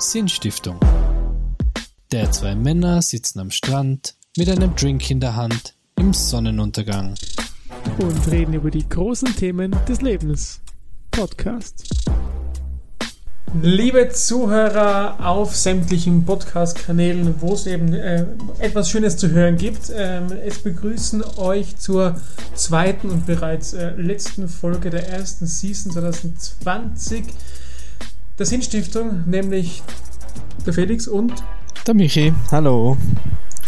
Sinnstiftung. Der zwei Männer sitzen am Strand mit einem Drink in der Hand im Sonnenuntergang. und reden über die großen Themen des Lebens. Podcast. Liebe Zuhörer auf sämtlichen Podcast-Kanälen, wo es eben äh, etwas Schönes zu hören gibt, ähm, es begrüßen euch zur zweiten und bereits äh, letzten Folge der ersten Season 2020 der Sinnstiftung, nämlich der Felix und Der Michi, hallo.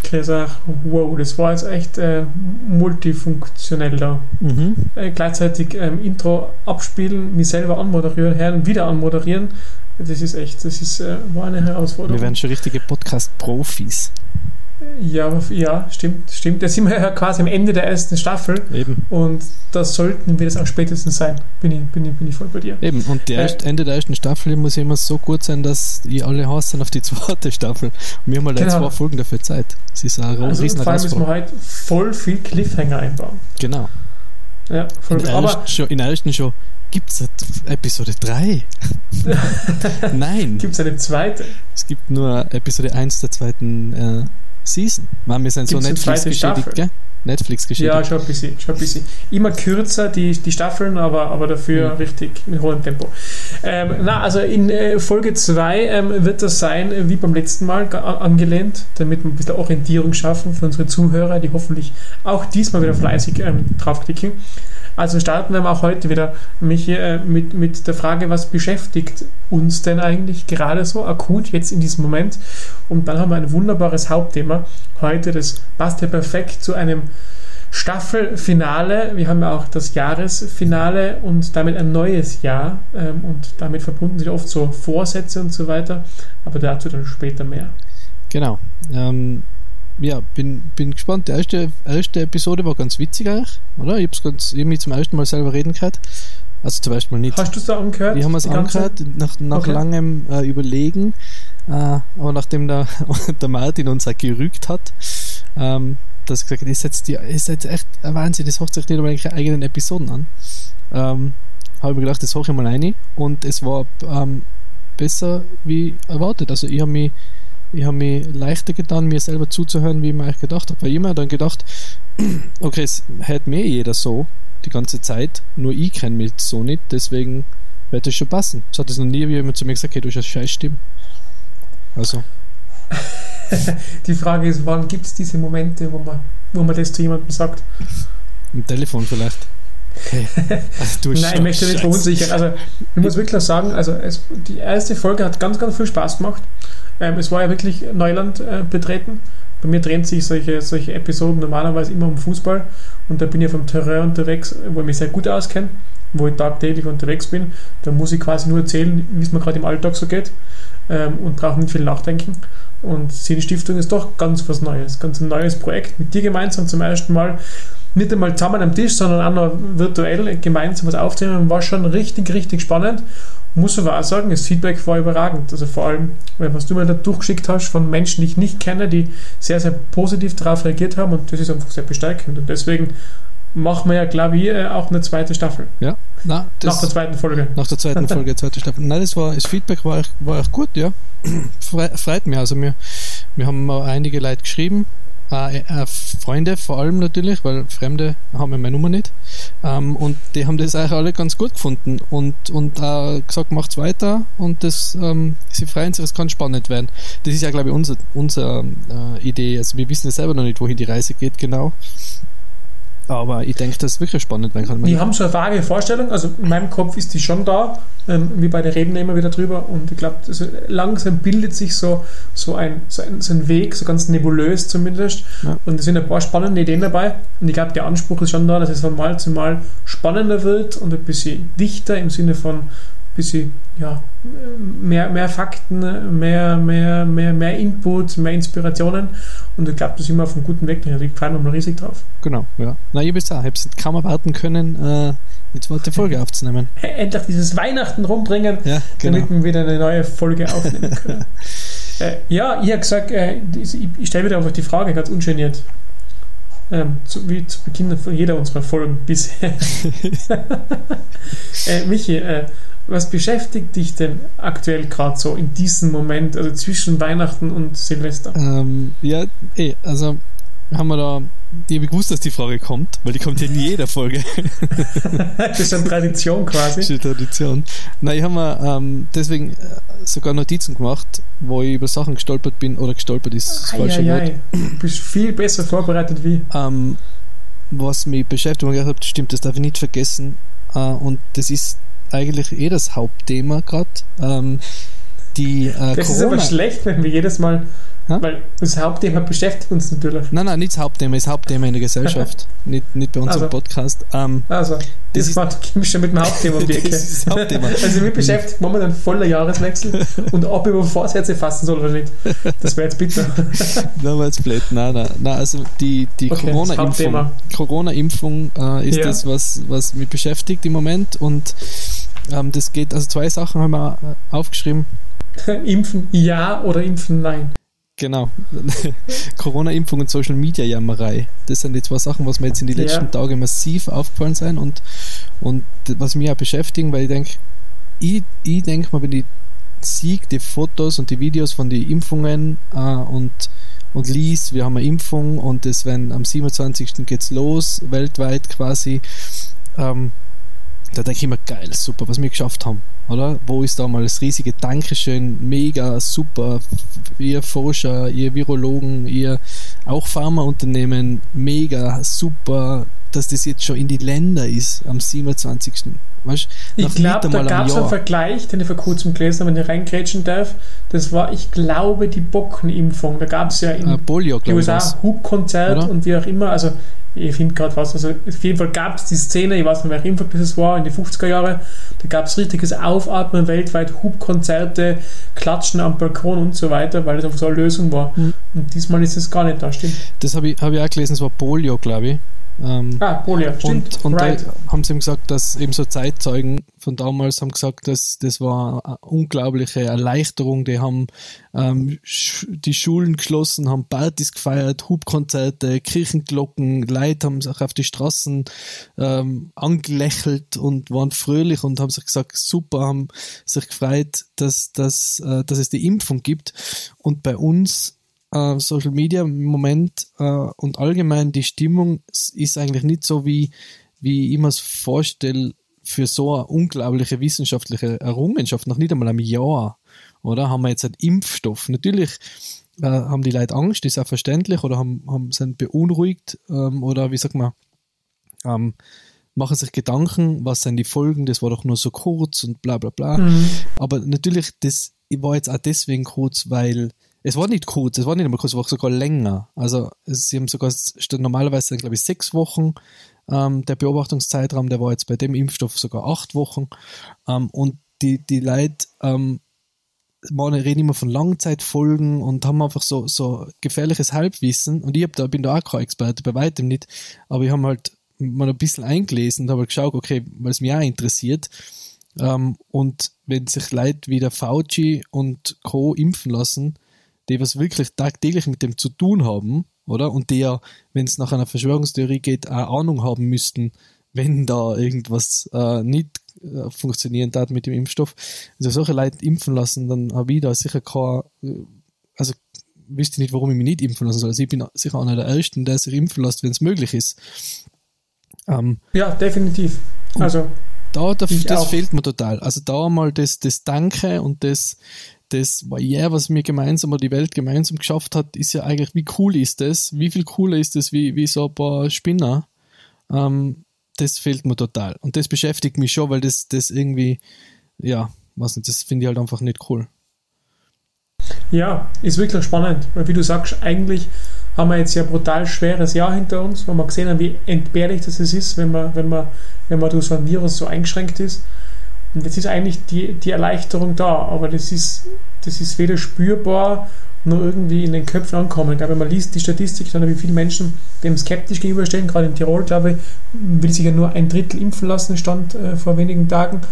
Gläser. Wow, das war jetzt echt äh, multifunktionell da. Mhm. äh, gleichzeitig ähm, Intro abspielen, mich selber anmoderieren, hören, wieder anmoderieren. Das ist echt, das ist, äh, war eine Herausforderung. Wir werden schon richtige Podcast-Profis. Ja, ja, stimmt, stimmt. Jetzt sind wir ja quasi am Ende der ersten Staffel Eben. und das sollten wir das auch spätestens sein. Bin ich, bin ich, bin ich voll bei dir. Eben. Und die Äh, Ende der ersten Staffel muss ja immer so gut sein, dass die alle sind auf die zweite Staffel. Und wir haben halt Genau. zwei Folgen dafür Zeit. Das ist eine Also riesen vor allem müssen wir heute voll viel Cliffhanger einbauen. Genau. Ja, voll In der, Aber schon, in der ersten schon, gibt es Episode 3? Nein. gibt es eine zweite? Es gibt nur Episode 1 der zweiten äh, Season. Mann, wir sind so Gibt's eine Netflix zweite geschädigt, Staffel? gell? Netflix geschädigt. Ja, schon ein bisschen, schon ein bisschen. Immer kürzer die, die Staffeln, aber, aber dafür Mhm. richtig mit hohem Tempo. Ähm, na, also in äh, Folge 2 ähm, wird das sein, wie beim letzten Mal angelehnt, damit wir ein bisschen Orientierung schaffen für unsere Zuhörer, die hoffentlich auch diesmal wieder fleißig ähm, draufklicken. Also starten wir auch heute wieder, Michi, äh, mit, mit der Frage, was beschäftigt uns denn eigentlich gerade so akut jetzt in diesem Moment? Und dann haben wir ein wunderbares Hauptthema heute, das passt ja perfekt zu einem Staffelfinale. Wir haben ja auch das Jahresfinale und damit ein neues Jahr ähm, und damit verbunden sind oft so Vorsätze und so weiter, aber dazu dann später mehr. Genau. Ähm, ja, bin, bin gespannt. Die erste, erste Episode war ganz witzig eigentlich, oder? Ich hab's ganz, ich hab mich zum ersten Mal selber reden gehört. Also zum ersten Mal nicht. Hast du es da angehört? Die haben es angehört, nach, nach Okay. langem äh, Überlegen, äh, aber nachdem der, der Martin uns auch gerügt hat, ähm, dass gesagt ist jetzt, die, ist jetzt echt ein Wahnsinn, das hört sich nicht einmal ihre eigenen Episoden an. Ähm, habe ich mir gedacht, das hoche ich mal rein und es war ähm, besser wie erwartet. Also ich habe mich, ich hab mich leichter getan, mir selber zuzuhören, wie ich mir eigentlich gedacht habe. Weil ich mir dann gedacht, okay, es hört mir jeder so die ganze Zeit, nur ich kenne mich so nicht, deswegen wird das schon passen. Es hat das noch nie jemand zu mir gesagt, hey, du hast eine scheiß Stimme. Also, Die Frage ist, wann gibt es diese Momente, wo man, wo man das zu jemandem sagt? im Telefon vielleicht. Hey, also, Nein, ich möchte nicht verunsichern. Also, ich muss wirklich sagen, also es, die erste Folge hat ganz, ganz viel Spaß gemacht. Ähm, es war ja wirklich Neuland äh, betreten. Bei mir drehen sich solche, solche Episoden normalerweise immer um Fußball und da bin ich auf einem Terrain unterwegs, wo ich mich sehr gut auskenne, wo ich tagtäglich unterwegs bin. Da muss ich quasi nur erzählen, wie es mir gerade im Alltag so geht ähm, und brauche nicht viel nachdenken. Und Sinnstiftung ist doch ganz was Neues, ganz ein neues Projekt mit dir gemeinsam zum ersten Mal. Nicht einmal zusammen am Tisch, sondern auch noch virtuell gemeinsam was aufzunehmen, war schon richtig, richtig spannend. Muss aber auch sagen, das Feedback war überragend. Also vor allem, was du mir da durchgeschickt hast von Menschen, die ich nicht kenne, die sehr, sehr positiv darauf reagiert haben und das ist einfach sehr bestärkend. Und deswegen machen wir ja, glaube ich, äh, auch eine zweite Staffel. Ja, na, das, nach der zweiten Folge. Nach der zweiten Folge, zweite Staffel. Nein, das war, das Feedback war, war echt gut, ja. Fre freut mich. Also wir, wir haben auch einige Leute geschrieben, äh, äh, Freunde vor allem natürlich, weil Fremde haben ja meine Nummer nicht. Ähm, und die haben das eigentlich alle ganz gut gefunden und, und äh, gesagt, macht's weiter und das, ähm, sie freuen sich, es kann spannend werden. Das ist ja, glaube ich, unsere unser, äh, Idee. Also wir wissen ja selber noch nicht, wohin die Reise geht genau. Aber ich denke, dass es wirklich spannend werden kann. Wir haben so eine vage Vorstellung, also in meinem Kopf ist die schon da. Ähm, wir beide reden immer wieder drüber und ich glaube, also langsam bildet sich so, so, ein, so, ein, so ein Weg, so ganz nebulös zumindest. Ja. Und es sind ein paar spannende Ideen dabei. Und ich glaube, der Anspruch ist schon da, dass es von Mal zu Mal spannender wird und ein bisschen dichter im Sinne von bisschen ja, mehr, mehr Fakten, mehr, mehr, mehr, mehr Input, mehr Inspirationen. Und ich glaube, da sind wir auf einem guten Weg. Ich freue mich mal riesig drauf. Genau, ja. Na, ich bin auch. Ich habe kaum erwarten können, äh, die zweite Folge aufzunehmen. Endlich dieses Weihnachten rumbringen. Ja, genau. damit wir wieder eine neue Folge aufnehmen können. äh, ja, ich habe gesagt, äh, ich, ich stelle wieder einfach die Frage ganz ungeniert. Ähm, zu, wie zu Beginn von jeder unserer Folgen bisher. äh, Michi, äh, was beschäftigt dich denn aktuell gerade so in diesem Moment, also zwischen Weihnachten und Silvester? Ähm, ja, eh, also haben wir da, die habe ich gewusst, dass die Frage kommt, weil die kommt ja in jeder Folge. das ist eine Tradition quasi. Das ist eine Tradition. Nein, ich habe mir ähm, deswegen äh, sogar Notizen gemacht, wo ich über Sachen gestolpert bin, oder gestolpert ist das falsche Wort. Du bist viel besser vorbereitet wie. Ähm, was mich beschäftigt und ich habe, stimmt, das darf ich nicht vergessen. Äh, und das ist eigentlich eh das Hauptthema gerade. Ähm, die äh, Das Corona ist aber schlecht, wenn wir jedes Mal Ha? Weil das Hauptthema beschäftigt uns natürlich. Nein, nein, nicht das Hauptthema, das Hauptthema in der Gesellschaft. nicht, nicht bei unserem also. Podcast. Ähm, also, das, das war schon mit dem Hauptthema um das das Hauptthema. also, mich beschäftigt momentan voller Jahreswechsel und ob ich über Vorsätze fassen soll oder nicht. Das wäre jetzt bitter. nein, war jetzt blöd. Nein, nein, nein, also die, die okay, Corona-Impfung Corona äh, ist ja. das, was, was mich beschäftigt im Moment und ähm, das geht, also zwei Sachen haben wir äh, aufgeschrieben. impfen ja oder impfen nein? Genau. Corona-Impfung und Social Media Jammerei. Das sind die zwei Sachen, was mir jetzt in den letzten ja. Tagen massiv aufgefallen sind und, und was mich auch beschäftigen, weil ich denke, ich, ich denke mal, wenn ich sehe die Fotos und die Videos von den Impfungen äh, und, und lies, wir haben eine Impfung und es wenn am 27. geht's los, weltweit quasi, ähm, da denke ich mir, geil, super, was wir geschafft haben oder? Wo ist da mal das riesige Dankeschön, mega super, ihr Forscher, ihr Virologen, ihr auch Pharmaunternehmen, mega super, dass das jetzt schon in die Länder ist am 27. Weißt, ich glaube, da gab es einen Vergleich, den ich vor kurzem gelesen habe, wenn ich reingrätschen darf. Das war, ich glaube, die Bockenimpfung. Da gab es ja in uh, Polio, USA Hub-Konzert und wie auch immer. Also ich finde gerade was, also auf jeden Fall gab es die Szene, ich weiß nicht, welcher Impfung das war, in den 50er Jahren, da gab es richtiges Aufatmen weltweit, Hubkonzerte, Klatschen am Balkon und so weiter, weil das einfach so eine Lösung war. Mhm. Und diesmal ist es gar nicht da, stimmt. Das habe ich, hab ich auch gelesen, es war Polio, glaube ich. Ähm, ah, Polio, stimmt. Und, und right. da haben sie ihm gesagt, dass eben so Zeitzeugen von damals haben gesagt, dass das war eine unglaubliche Erleichterung. Die haben ähm, sch die Schulen geschlossen, haben Partys gefeiert, Hubkonzerte, Kirchenglocken, Leute haben sich auf die Straßen ähm, angelächelt und waren fröhlich und haben sich gesagt, super, haben sich gefreut, dass, dass, äh, dass es die Impfung gibt. Und bei uns äh, Social Media im Moment äh, und allgemein die Stimmung ist eigentlich nicht so, wie, wie ich mir es vorstelle, für so eine unglaubliche wissenschaftliche Errungenschaft, noch nicht einmal einem Jahr, oder? Haben wir jetzt einen Impfstoff. Natürlich äh, haben die Leute Angst, ist auch verständlich, oder haben, haben sind beunruhigt, ähm, oder wie sagt man, ähm, machen sich Gedanken, was sind die Folgen, das war doch nur so kurz und bla bla bla. Mhm. Aber natürlich, das war jetzt auch deswegen kurz, weil es war nicht kurz, es war nicht einmal kurz, es war sogar länger. Also sie haben sogar normalerweise, glaube ich, sechs Wochen ähm, der Beobachtungszeitraum, der war jetzt bei dem Impfstoff sogar acht Wochen. Ähm, und die, die Leute ähm, man reden immer von Langzeitfolgen und haben einfach so, so gefährliches Halbwissen. Und ich hab da, bin da auch kein Experte, bei weitem nicht. Aber ich habe halt mal ein bisschen eingelesen und habe geschaut, okay, weil es mich auch interessiert. Ähm, und wenn sich Leute wie der Fauci und Co. impfen lassen, die was wirklich tagtäglich mit dem zu tun haben, oder? Und die ja, wenn es nach einer Verschwörungstheorie geht, auch Ahnung haben müssten, wenn da irgendwas äh, nicht äh, funktionieren hat mit dem Impfstoff. Also solche Leute impfen lassen, dann habe ich da sicher kein, äh, also wüsste nicht, warum ich mich nicht impfen lassen soll. Also ich bin sicher einer der Ersten, der sich impfen lässt, wenn es möglich ist. Ähm, ja, definitiv. Also da, da das fehlt mir total. Also da mal das, das Danke und das, das Barriere, was mir gemeinsam oder die Welt gemeinsam geschafft hat, ist ja eigentlich, wie cool ist das? Wie viel cooler ist das wie, wie so ein paar Spinner? Ähm, das fehlt mir total. Und das beschäftigt mich schon, weil das, das irgendwie, ja, was nicht, das finde ich halt einfach nicht cool. Ja, ist wirklich spannend, weil wie du sagst, eigentlich haben wir jetzt ja brutal schweres Jahr hinter uns, wo wir gesehen haben, wie entbehrlich das ist, wenn man, wenn man, wenn man durch so ein Virus so eingeschränkt ist. Und jetzt ist eigentlich die, die Erleichterung da, aber das ist, das ist weder spürbar noch irgendwie in den Köpfen ankommen. Ich glaube, wenn man liest die Statistik, dann wie viele Menschen dem skeptisch gegenüberstehen, gerade in Tirol, glaube ich, will sich ja nur ein Drittel impfen lassen, stand äh, vor wenigen Tagen.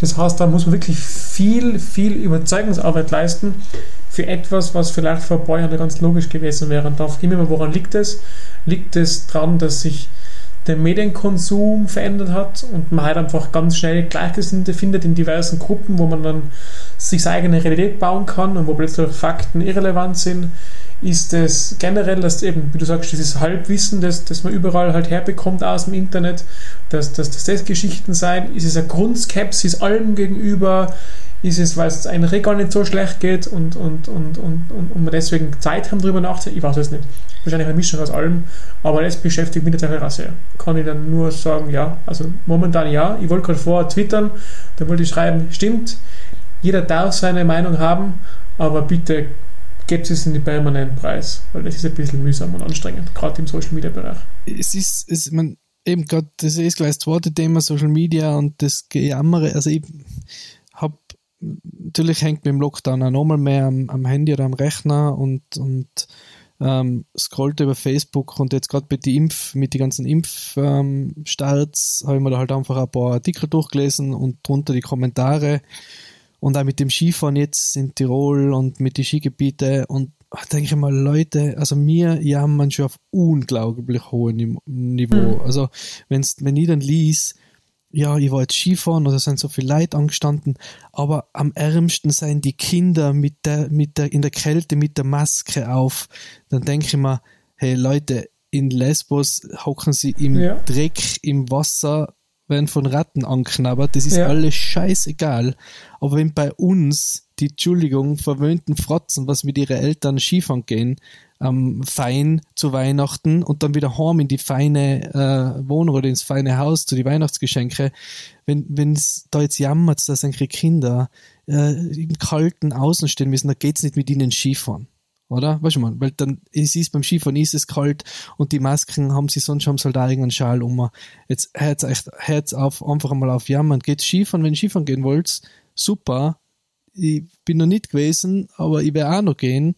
Das heißt, da muss man wirklich viel, viel Überzeugungsarbeit leisten für etwas, was vielleicht vor ein paar Jahren ganz logisch gewesen wäre. Und da mich woran liegt es? Liegt es daran, dass sich den Medienkonsum verändert hat und man halt einfach ganz schnell Gleichgesinnte findet in diversen Gruppen, wo man dann sich seine eigene Realität bauen kann und wo plötzlich Fakten irrelevant sind, ist es generell, dass eben, wie du sagst, dieses Halbwissen, das, das man überall halt herbekommt aus dem Internet, dass, dass, dass das Geschichten sein, ist es eine Grundskepsis allem gegenüber, ist es, weil es einem gar nicht so schlecht geht und, und, und, und, und, und man deswegen Zeit haben, darüber nachzudenken. Ich weiß es nicht. Wahrscheinlich eine Mischung aus allem, aber das beschäftigt mich natürlich auch. Kann ich dann nur sagen, ja, also momentan ja. Ich wollte gerade vorher twittern, da wollte ich schreiben, stimmt, jeder darf seine Meinung haben, aber bitte gebt es in den permanenten Preis, weil das ist ein bisschen mühsam und anstrengend, gerade im Social Media Bereich. Es ist, es, man, eben gerade, das ist gleich das zweite Thema, Social Media und das Gejammere. Also ich habe natürlich hängt mit dem Lockdown auch nochmal mehr am, am, Handy oder am Rechner und, und ähm, scrollt über Facebook und jetzt gerade mit, die Impf, mit den ganzen Impfstarts ähm, habe ich mir da halt einfach ein paar Artikel durchgelesen und drunter die Kommentare und auch mit dem Skifahren jetzt in Tirol und mit den Skigebieten und denke ich mal, Leute, also mir jammern schon auf unglaublich hohem Niveau. Mhm. Also wenn's, wenn ich dann lies, ja, ich war jetzt Skifahren oder sind so viele Leute angestanden, aber am ärmsten seien die Kinder mit der, mit der, in der Kälte mit der Maske auf. Dann denke ich mir, hey Leute, in Lesbos hocken sie im ja. Dreck, im Wasser, werden von Ratten anknabbert, das ist ja. alles scheißegal. Aber wenn bei uns die, Entschuldigung, verwöhnten Fratzen, was mit ihren Eltern Skifahren gehen, ähm, fein zu Weihnachten und dann wieder heim in die feine äh, Wohnung oder ins feine Haus zu die Weihnachtsgeschenke. Wenn es da jetzt jammert, dass unsere Kinder äh, im kalten Außen stehen müssen, dann geht's nicht mit ihnen Skifahren. Oder? Weißt du mal, weil dann es ist beim Skifahren ist es kalt und die Masken haben sie sonst haben sie halt irgendeinen Schal um. Jetzt hört echt hört auf einfach mal auf jammern. Geht Skifahren, wenn ihr Skifahren gehen wollt, super. Ich bin noch nicht gewesen, aber ich werde auch noch gehen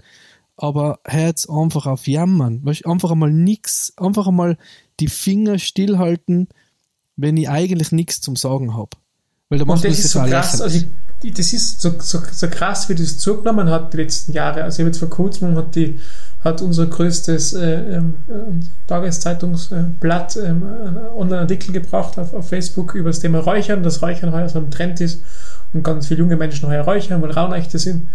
aber hört einfach auf Jammern. Weißt, einfach einmal nix, einfach einmal die Finger stillhalten, wenn ich eigentlich nichts zum Sagen habe. Weil da macht das ist so krass, also ich, das ist so, so, so krass, wie das zugenommen hat die letzten Jahre. Also ich habe jetzt vor kurzem hat die hat unser größtes äh, äh, Tageszeitungsblatt äh, Online-Artikel gebracht auf, auf, Facebook über das Thema Räuchern, dass Räuchern heuer so ein Trend ist und ganz viele junge Menschen heuer räuchern, weil Rauhnächte sind.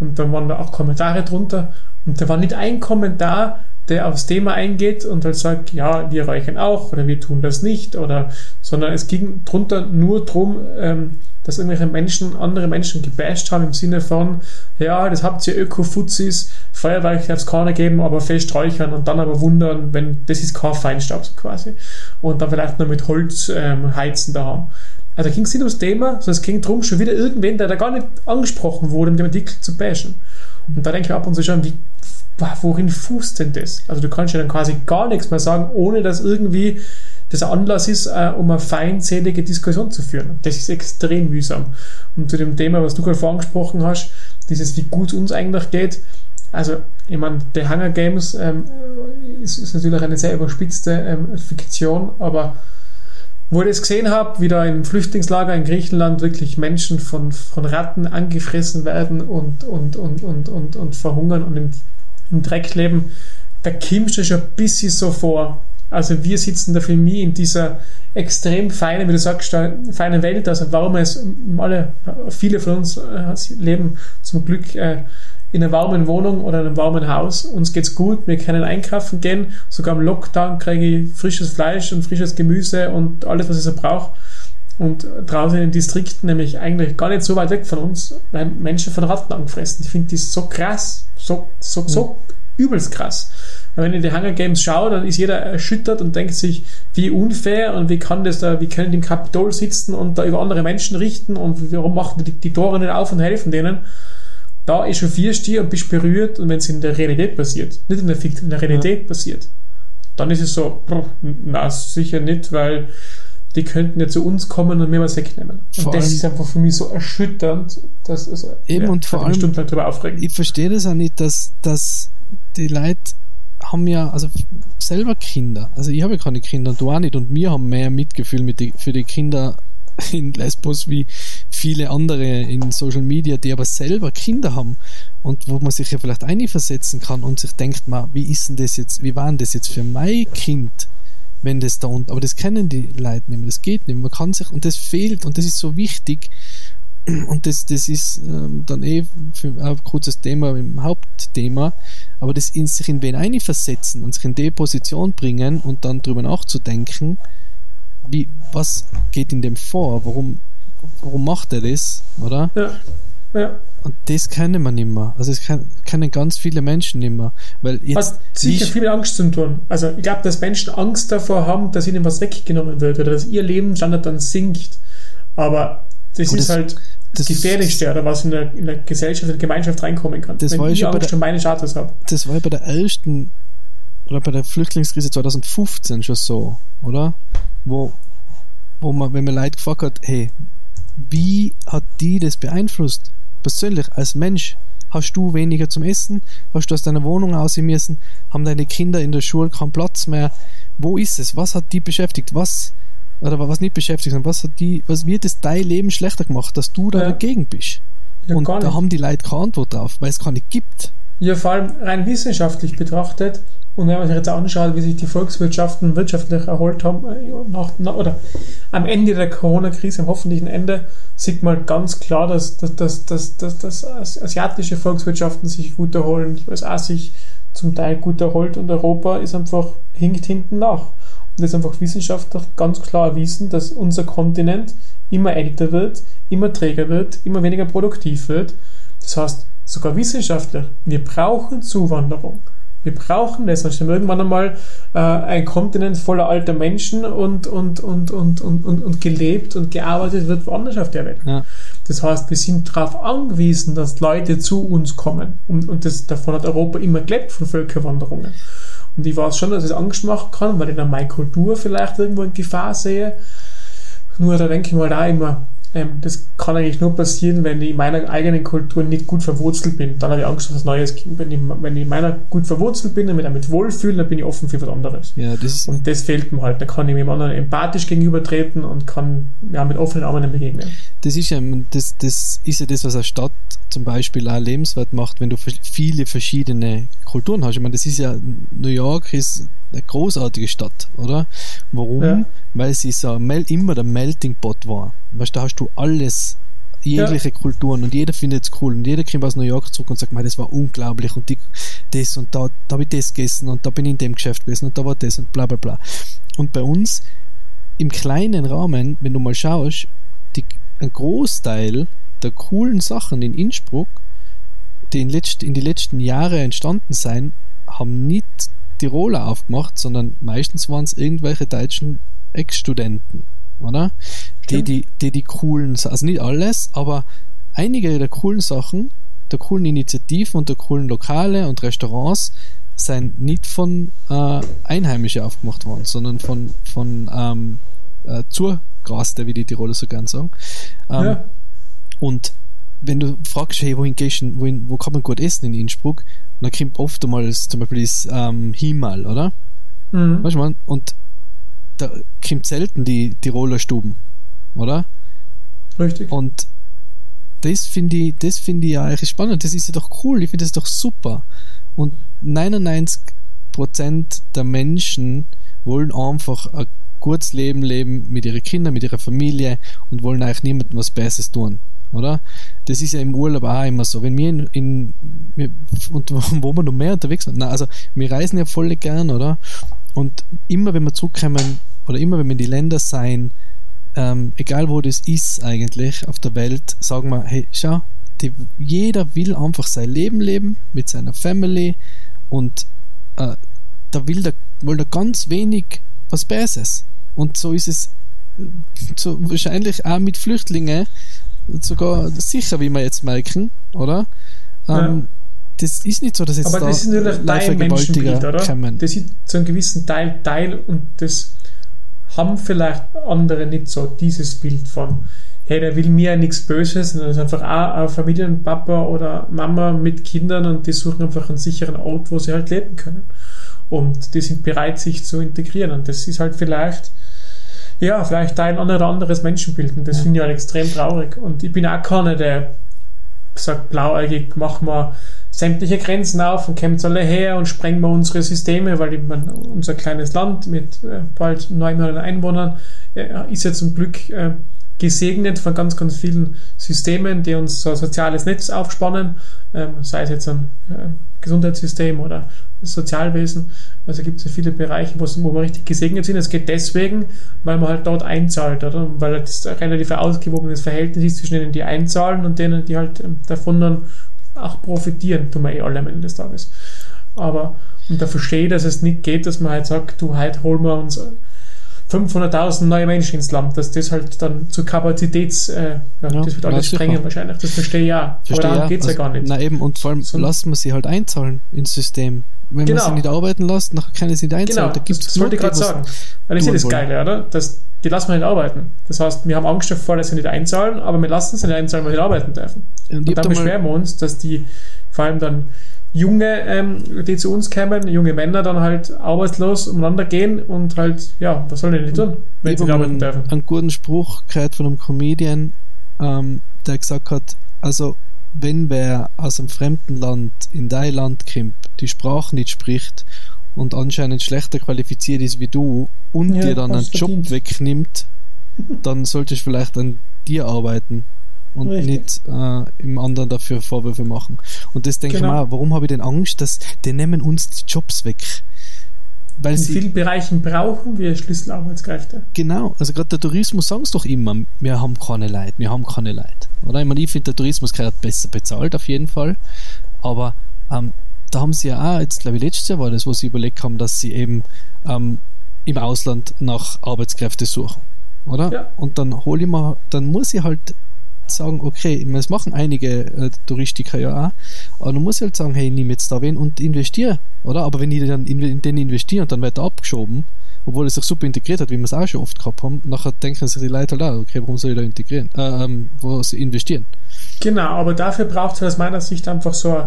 Und dann waren da auch Kommentare drunter. Und da war nicht ein Kommentar, der aufs Thema eingeht und halt sagt, ja, wir räuchern auch oder wir tun das nicht oder, sondern es ging drunter nur drum, ähm, dass irgendwelche Menschen andere Menschen gebasht haben im Sinne von, ja, das habt ihr Öko-Fuzis, Feuerwerk darf es keiner geben, aber fest räuchern und dann aber wundern, wenn das ist kein Feinstaub so quasi. Und dann vielleicht noch mit Holz ähm, heizen da haben. Also da ging es nicht ums Thema, sondern es ging darum, schon wieder irgendwen, der da gar nicht angesprochen wurde, mit dem Artikel zu bashen. Und da denke ich ab und zu schon, wie, worin fußt denn das? Also du kannst ja dann quasi gar nichts mehr sagen, ohne dass irgendwie das Anlass ist, äh, um eine feindselige Diskussion zu führen. Das ist extrem mühsam. Und zu dem Thema, was du gerade vorangesprochen hast, dieses, wie gut uns eigentlich geht, also, ich meine, The Hunger Games ähm, ist, ist, natürlich eine sehr überspitzte ähm, Fiktion, aber wo ich das gesehen habe, wie da im Flüchtlingslager in Griechenland wirklich Menschen von, von Ratten angefressen werden und, und, und, und, und, und verhungern und im, im Dreck leben, da kommst du schon ein bisschen so vor. Also wir sitzen da für mich in dieser extrem feinen, wie du sagst, feinen Welt, also warum es alle, viele von uns äh, leben zum Glück äh, in einer warmen Wohnung oder in einem warmen Haus. Uns geht's gut, wir können einkaufen gehen. Sogar im Lockdown kriege ich frisches Fleisch und frisches Gemüse und alles, was ich so brauche. Und draußen in den Distrikten, nämlich eigentlich gar nicht so weit weg von uns, werden Menschen von Ratten angefressen. Ich finde das so krass, so, so, so mhm. übelst krass. Wenn ich die Hunger Games schaue, dann ist jeder erschüttert und denkt sich, wie unfair und wie kann das da, wie können die im Kapitol sitzen und da über andere Menschen richten und warum machen die, die Tore nicht auf und helfen denen? Da echauffierst du dich und bist berührt und wenn es in der Realität passiert, nicht in der Fiktion, in der Realität ja. passiert, dann ist es so, na, sicher nicht, weil die könnten ja zu uns kommen und mir was wegnehmen. Vor und das ist einfach für mich so erschütternd, dass es eben ja, und vor allem Stunden darüber aufregen. Ich verstehe das auch nicht, dass, dass die Leute haben ja, also selber Kinder, also ich habe ja keine Kinder und du auch nicht und wir haben mehr Mitgefühl mit die, für die Kinder in Lesbos wie viele andere in Social Media, die aber selber Kinder haben und wo man sich ja vielleicht einversetzen kann und sich denkt, man, wie ist denn das jetzt, wie war denn das jetzt für mein Kind? wenn das da unten, aber das kennen die Leute nicht mehr, das geht nicht mehr, man kann sich, und das fehlt, und das ist so wichtig, und das, das ist ähm, dann eh für ein kurzes Thema im Hauptthema, aber das in sich in wen einversetzen und sich in die Position bringen und dann drüber nachzudenken, wie, was geht in dem vor, warum, warum macht er das, oder? Ja. Ja. Und das kennen wir nicht mehr. Also das kennen ganz viele Menschen nicht mehr. Weil jetzt Hat sicher viel Angst zu tun. Also ich glaube, dass Menschen Angst davor haben, dass ihnen was weggenommen wird oder dass ihr Lebensstandard dann sinkt. Aber das ist das, halt das Gefährlichste, oder was in der, in der Gesellschaft, in der Gemeinschaft reinkommen kann. Das wenn war ich schon Angst der, um meine Status habe. Das war bei der ersten oder bei der Flüchtlingskrise 2015 schon so, oder? Wo, wo man, wenn man Leute gefragt hat, hey, wie hat die das beeinflusst? Persönlich, als Mensch, hast du weniger zum Essen? Hast du aus deiner Wohnung aussehen müssen? Haben deine Kinder in der Schule keinen Platz mehr? Wo ist es? Was hat die beschäftigt? Was, oder was nicht beschäftigt, sondern was hat die, was wird es dein Leben schlechter gemacht, dass du da Ja. dagegen bist? Ja, Und da haben die Leute keine Antwort drauf, weil es keine gibt. Ja, vor allem rein wissenschaftlich betrachtet und wenn man sich jetzt anschaut, wie sich die Volkswirtschaften wirtschaftlich erholt haben, äh, nach, na, oder am Ende der Corona-Krise, am hoffentlichen Ende, sieht man ganz klar, dass, dass, dass, dass, dass, dass as- asiatische Volkswirtschaften sich gut erholen, die USA sich zum Teil gut erholt und Europa ist einfach, hinkt hinten nach. Und das ist einfach wissenschaftlich ganz klar erwiesen, dass unser Kontinent immer älter wird, immer träger wird, immer weniger produktiv wird. Das heißt, sogar wissenschaftlich, wir brauchen Zuwanderung. Wir brauchen das, haben wir irgendwann einmal äh, ein Kontinent voller alter Menschen und, und, und, und, und, und, und gelebt und gearbeitet wird woanders auf der Welt. Ja. Das heißt, wir sind darauf angewiesen, dass Leute zu uns kommen. Und, und das, davon hat Europa immer gelebt, von Völkerwanderungen. Und ich weiß schon, dass es Angst machen kann, weil ich dann meine Kultur vielleicht irgendwo in Gefahr sehe. Nur da denke ich mal da immer, ähm, das kann eigentlich nur passieren, wenn ich in meiner eigenen Kultur nicht gut verwurzelt bin. Dann habe ich Angst, dass was Neues kommt. Wenn ich, wenn ich in meiner gut verwurzelt bin und mich damit wohlfühle, dann bin ich offen für was anderes. Ja, das Und das fehlt mir halt. Da kann ich dem anderen empathisch gegenübertreten und kann ja, mit offenen Armen begegnen. das ist ja, das, das ist ja das, was eine Stadt zum Beispiel auch lebenswert macht, wenn du viele verschiedene Kulturen hast. Ich meine, das ist ja, New York ist eine großartige Stadt, oder? Warum? Ja. Weil sie so immer der Melting Pot war. Weißt du, da hast du alles, jegliche Kulturen und jeder findet es cool und jeder kommt aus New York zurück und sagt, "Mei, das war unglaublich und die, das und da, da habe ich das gegessen und da bin ich in dem Geschäft gewesen und da war das und bla bla bla. Und bei uns im kleinen Rahmen, wenn du mal schaust, die, ein Großteil der coolen Sachen in Innsbruck, die in, letzt, in die letzten Jahre entstanden sind, haben nicht Tiroler aufgemacht, sondern meistens waren es irgendwelche deutschen Ex-Studenten, oder? Die, Stimmt. die, die die coolen, also nicht alles, aber einige der coolen Sachen, der coolen Initiativen und der coolen Lokale und Restaurants sind nicht von äh, Einheimischen aufgemacht worden, sondern von, von ähm, äh, Zurgraste, wie die Tiroler so gern sagen. Ähm, ja. und wenn du fragst, hey, wohin gehst du, wohin, wo kann man gut essen in Innsbruck, dann kommt oft einmal das- zum Beispiel das ähm, Himal, oder? Mhm. Weißt du, man? Und da kommt selten die Tiroler Stuben, oder? Richtig. Und das finde ich, das finde ich ja eigentlich spannend. Das ist ja doch cool. Ich finde das doch super. Und 99% der Menschen wollen einfach ein gutes Leben leben mit ihren Kindern, mit ihrer Familie und wollen eigentlich niemandem was Besseres tun. Oder? Das ist ja im Urlaub auch immer so. Wenn wir in, in wir, und wo wir noch mehr unterwegs sind, na, also wir reisen ja voll gern, oder? Und immer wenn wir zurückkommen oder immer wenn wir in die Länder sein, ähm, egal wo das ist eigentlich auf der Welt, sagen wir, hey, schau, die, jeder will einfach sein Leben leben mit seiner Family und äh, da will der, will der ganz wenig was Besseres. Und so ist es äh, so wahrscheinlich auch mit Flüchtlingen sogar sicher, wie wir jetzt merken, oder? Ähm, Das ist nicht so, dass jetzt Aber da das ist natürlich Vergewaltiger Menschenbild, oder? kommen. Das ist zu einem gewissen Teil Teil und das haben vielleicht andere nicht so, dieses Bild von, hey, der will mir ja nichts Böses, sondern ist einfach auch ein Familienpapa oder Mama mit Kindern und die suchen einfach einen sicheren Ort, wo sie halt leben können. Und die sind bereit, sich zu integrieren. Und das ist halt vielleicht, ja, vielleicht ein oder anderes Menschenbild. Und das Ja. finde ich halt extrem traurig. Und ich bin auch keiner, der sagt blauäugig, mach mal sämtliche Grenzen auf und kämpft alle her und sprengen wir unsere Systeme, weil man, unser kleines Land mit äh, bald 9 Millionen Einwohnern äh, ist ja zum Glück äh, gesegnet von ganz, ganz vielen Systemen, die uns so ein soziales Netz aufspannen, ähm, sei es jetzt ein äh, Gesundheitssystem oder das Sozialwesen. Also gibt es ja viele Bereiche, wo wir richtig gesegnet sind. Es geht deswegen, weil man halt dort einzahlt, oder? Weil ein relativ ausgewogenes Verhältnis ist zwischen denen, die einzahlen und denen, die halt ähm, davon dann auch profitieren, tun wir eh alle am Ende des Tages. Aber, und da verstehe ich, dass es nicht geht, dass man halt sagt, du, heute holen wir uns 500.000 neue Menschen ins Land, dass das halt dann zur Kapazitäts, äh, ja, ja, das wird alles sprengen wahrscheinlich, das verstehe ich ja. Verstehe Aber darum geht es also, ja gar nicht. Na eben, und vor allem so, lassen wir sie halt einzahlen ins System. Wenn genau. man sie nicht arbeiten lässt, nachher können sie nicht einzahlen. Genau, da gibt's das, das wollte ich gerade sagen. Weil ich sehe das Geile, oder? Das, die lassen wir nicht arbeiten. Das heißt, wir haben Angst davor, dass sie nicht einzahlen, aber wir lassen sie nicht einzahlen, weil sie nicht arbeiten dürfen. Und, und dann beschweren wir uns, dass die vor allem dann Junge, ähm, die zu uns kommen, junge Männer dann halt arbeitslos umeinander gehen und halt, ja, was sollen die nicht tun, wenn ich sie arbeiten dürfen? Einen guten Spruch gehört von einem Comedian, ähm, der gesagt hat, also wenn wer aus einem fremden Land in dein Land kommt, die Sprache nicht spricht und anscheinend schlechter qualifiziert ist wie du und ja, dir dann einen Job verdient. wegnimmt, dann solltest du vielleicht an dir arbeiten und Richtig. nicht äh, im anderen dafür Vorwürfe machen. Und das denke genau. ich mal, warum habe ich denn Angst, dass die nehmen uns die Jobs weg? Weil in vielen Bereichen brauchen wir Schlüsselarbeitskräfte. Genau, also gerade der Tourismus sagen es doch immer, wir haben keine Leute, wir haben keine Leute. Oder? Ich meine, ich finde, der Tourismus gehört besser bezahlt auf jeden Fall, aber ähm, da haben sie ja auch, jetzt glaube ich letztes Jahr war das, wo sie überlegt haben, dass sie eben ähm, im Ausland nach Arbeitskräften suchen. Oder? Ja. Und dann hole ich mal, dann muss ich halt sagen, okay, das machen einige äh, Touristiker ja auch, aber du musst halt sagen, hey, nimm jetzt da wen und investiere, oder? Aber wenn die dann in, den investieren, dann wird er abgeschoben, obwohl es sich super integriert hat, wie wir es auch schon oft gehabt haben, nachher denken sich die Leute halt auch, okay, warum soll ich da integrieren, äh, ähm, wo sie investieren? Genau, aber dafür braucht es aus meiner Sicht einfach so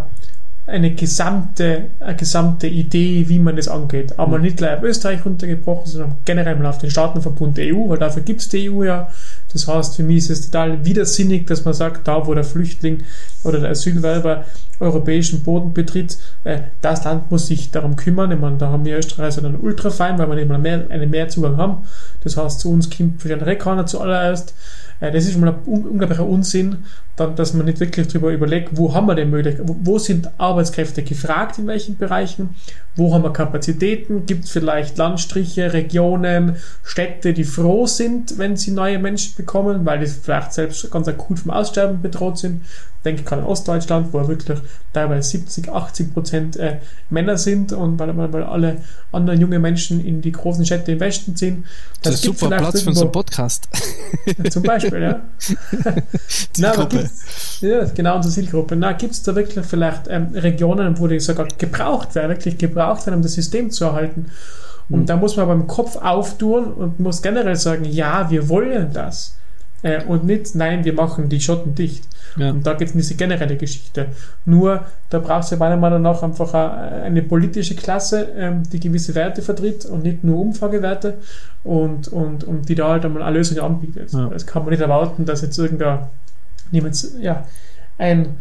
eine gesamte, eine gesamte Idee, wie man das angeht. Aber mhm. nicht gleich auf Österreich runtergebrochen, sondern generell mal auf den Staatenverbund der EU, weil dafür gibt es die EU ja. Das heißt, für mich ist es total widersinnig, dass man sagt, da wo der Flüchtling oder der Asylwerber europäischen Boden betritt, äh, das Land muss sich darum kümmern. Ich meine, da haben wir Österreicher dann ultra fein, weil wir eben mehr, einen Mehrzugang haben. Das heißt, zu uns kommt wahrscheinlich keiner zuallererst. Äh, das ist schon mal ein unglaublicher Unsinn, dass man nicht wirklich darüber überlegt, wo haben wir denn Möglichkeiten, wo sind Arbeitskräfte gefragt, in welchen Bereichen, wo haben wir Kapazitäten, gibt es vielleicht Landstriche, Regionen, Städte, die froh sind, wenn sie neue Menschen bekommen, weil die vielleicht selbst ganz akut vom Aussterben bedroht sind denke gerade an Ostdeutschland, wo wirklich teilweise 70, 80 Prozent äh, Männer sind und weil, weil alle anderen junge Menschen in die großen Städte im Westen ziehen. Das, das ist super Platz für unseren Podcast. zum Beispiel, ja. Zielgruppe. Na, ja, genau, unsere Zielgruppe. Na, gibt es da wirklich vielleicht ähm, Regionen, wo die sogar gebraucht werden, wirklich gebraucht werden, um das System zu erhalten? Und mhm. da muss man beim Kopf auftun und muss generell sagen, ja, wir wollen das. Äh, und nicht, nein, wir machen die Schotten dicht. Ja. Und da geht es um diese generelle Geschichte. Nur, da braucht es meiner Meinung nach einfach eine politische Klasse, ähm, die gewisse Werte vertritt und nicht nur Umfragewerte und, und, und die da halt einmal eine Lösung anbietet. Ja. Das kann man nicht erwarten, dass jetzt irgendein, ja, ein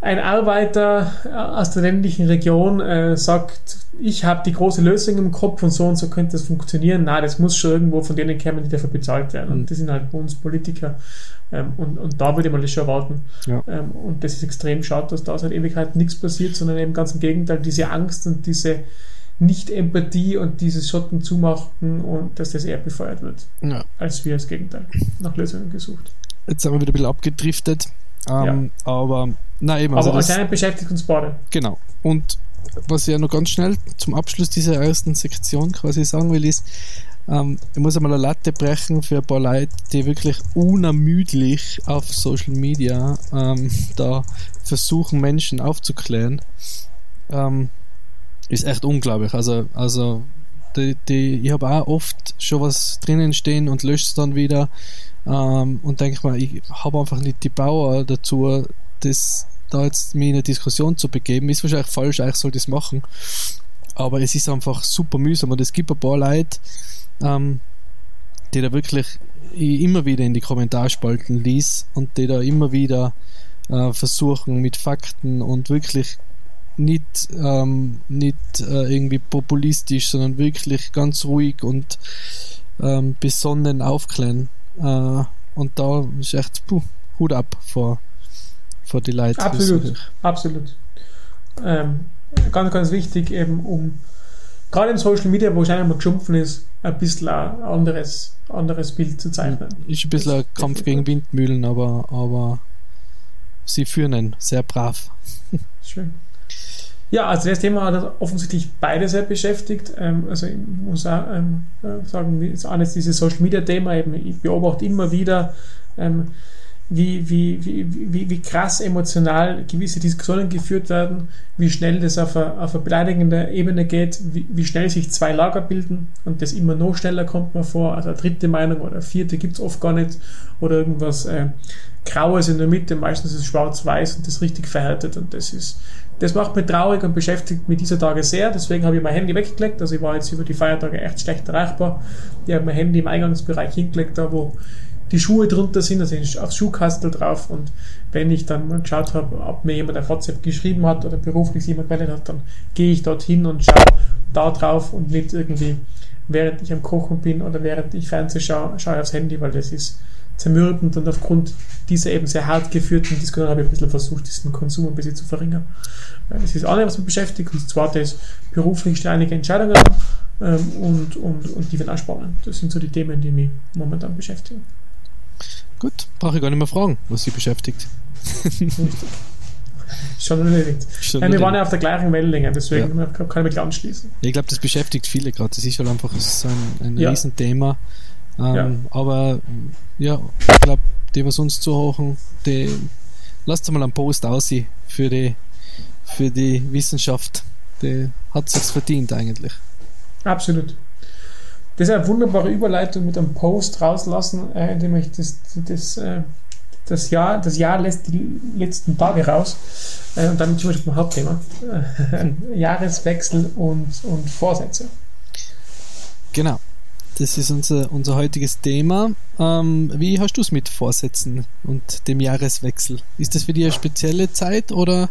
ein Arbeiter äh, aus der ländlichen Region äh, sagt, ich habe die große Lösung im Kopf und so und so könnte das funktionieren. Na, das muss schon irgendwo von denen kommen, die dafür bezahlt werden. Und mhm. das sind halt bei uns Politiker. Ähm, und, und da würde man das schon erwarten. Ja. Ähm, und das ist extrem schade, dass da seit Ewigkeit nichts passiert, sondern eben ganz im Gegenteil, diese Angst und diese Nicht-Empathie und dieses Schotten zumachen und dass das eher befeuert wird. Ja. Als wir das Gegenteil nach Lösungen gesucht. Jetzt haben wir wieder ein bisschen abgedriftet. Ähm, ja. Aber na eben. Also aber das, anscheinend beschäftigt uns beide. Genau. Und was ich ja noch ganz schnell zum Abschluss dieser ersten Sektion quasi sagen will, ist, ähm, ich muss einmal eine Latte brechen für ein paar Leute, die wirklich unermüdlich auf Social Media ähm, da versuchen, Menschen aufzuklären. Ähm, ist echt unglaublich. Also, also die, die, ich habe auch oft schon was drinnen stehen und lösche es dann wieder ähm, und denke mal, ich habe einfach nicht die Power dazu, das da jetzt mir in eine Diskussion zu begeben. Ist wahrscheinlich falsch, eigentlich ich es machen. Aber es ist einfach super mühsam und es gibt ein paar Leute, ähm, die da wirklich immer wieder in die Kommentarspalten liest und die da immer wieder äh, versuchen mit Fakten und wirklich nicht, ähm, nicht äh, irgendwie populistisch, sondern wirklich ganz ruhig und ähm, besonnen aufklären. Äh, und da ist echt puh, Hut ab vor, vor die Leute. Absolut, absolut. Ähm, ganz, ganz wichtig, eben um gerade in Social Media, wo es einmal geschumpfen ist, ein bisschen ein anderes, anderes Bild zu zeichnen. Ist ein bisschen ein Kampf gegen Windmühlen, aber, aber sie führen ihn sehr brav. Schön. Ja, also das Thema hat offensichtlich beide sehr beschäftigt. Ähm, also ich muss auch ähm, äh, sagen, das eine ist dieses Social Media Thema, eben, ich beobachte immer wieder, ähm, wie, wie, wie, wie, wie krass emotional gewisse Diskussionen geführt werden, wie schnell das auf eine, auf eine beleidigende Ebene geht, wie, wie schnell sich zwei Lager bilden und das immer noch schneller kommt man vor. Also eine dritte Meinung oder eine vierte gibt es oft gar nicht oder irgendwas äh, Graues in der Mitte, meistens ist es schwarz-weiß und das richtig verhärtet und das ist, das macht mich traurig und beschäftigt mich dieser Tage sehr. Deswegen habe ich mein Handy weggelegt. Also ich war jetzt über die Feiertage echt schlecht erreichbar. Ich habe mein Handy im Eingangsbereich hingelegt, da wo die Schuhe drunter sind, also aufs Schuhkastel drauf. Und wenn ich dann mal geschaut habe, ob mir jemand auf WhatsApp geschrieben hat oder beruflich jemand gemeldet hat, dann gehe ich dorthin und schaue da drauf und nicht irgendwie, während ich am Kochen bin oder während ich Fernsehen schaue, schaue ich aufs Handy, weil das ist zermürbend und aufgrund dieser eben sehr hart geführten Diskussion habe ich ein bisschen versucht, diesen Konsum ein bisschen zu verringern. Das ist auch was mich beschäftigt. Und das zweite ist, beruflich stehen einige Entscheidungen an ähm, und, und, und die werden auch spannend. Das sind so die Themen, die mich momentan beschäftigen. Gut, brauche ich gar nicht mehr fragen, was Sie beschäftigt. Schon erledigt. Schon ja, wir waren ja auf der gleichen Wellenlänge, deswegen ja. kann ich mich anschließen. Ich glaube, das beschäftigt viele gerade. Das ist halt einfach so ein, ein ja. Riesenthema. Ähm, ja. Aber ja, ich glaube, die, was uns zuhören, die lasst mal einen Post aussehen für die, für die Wissenschaft. Die hat sich's verdient eigentlich. Absolut. Das ist eine wunderbare Überleitung mit einem Post rauslassen, äh, indem ich das, das, äh, das Jahr, das Jahr lässt die letzten Tage raus. Äh, und damit zum Beispiel Hauptthema. Jahreswechsel und, und Vorsätze. Das ist unser, unser heutiges Thema. Ähm, wie hast du es mit Vorsätzen und dem Jahreswechsel? Ist das für dich eine spezielle Zeit oder,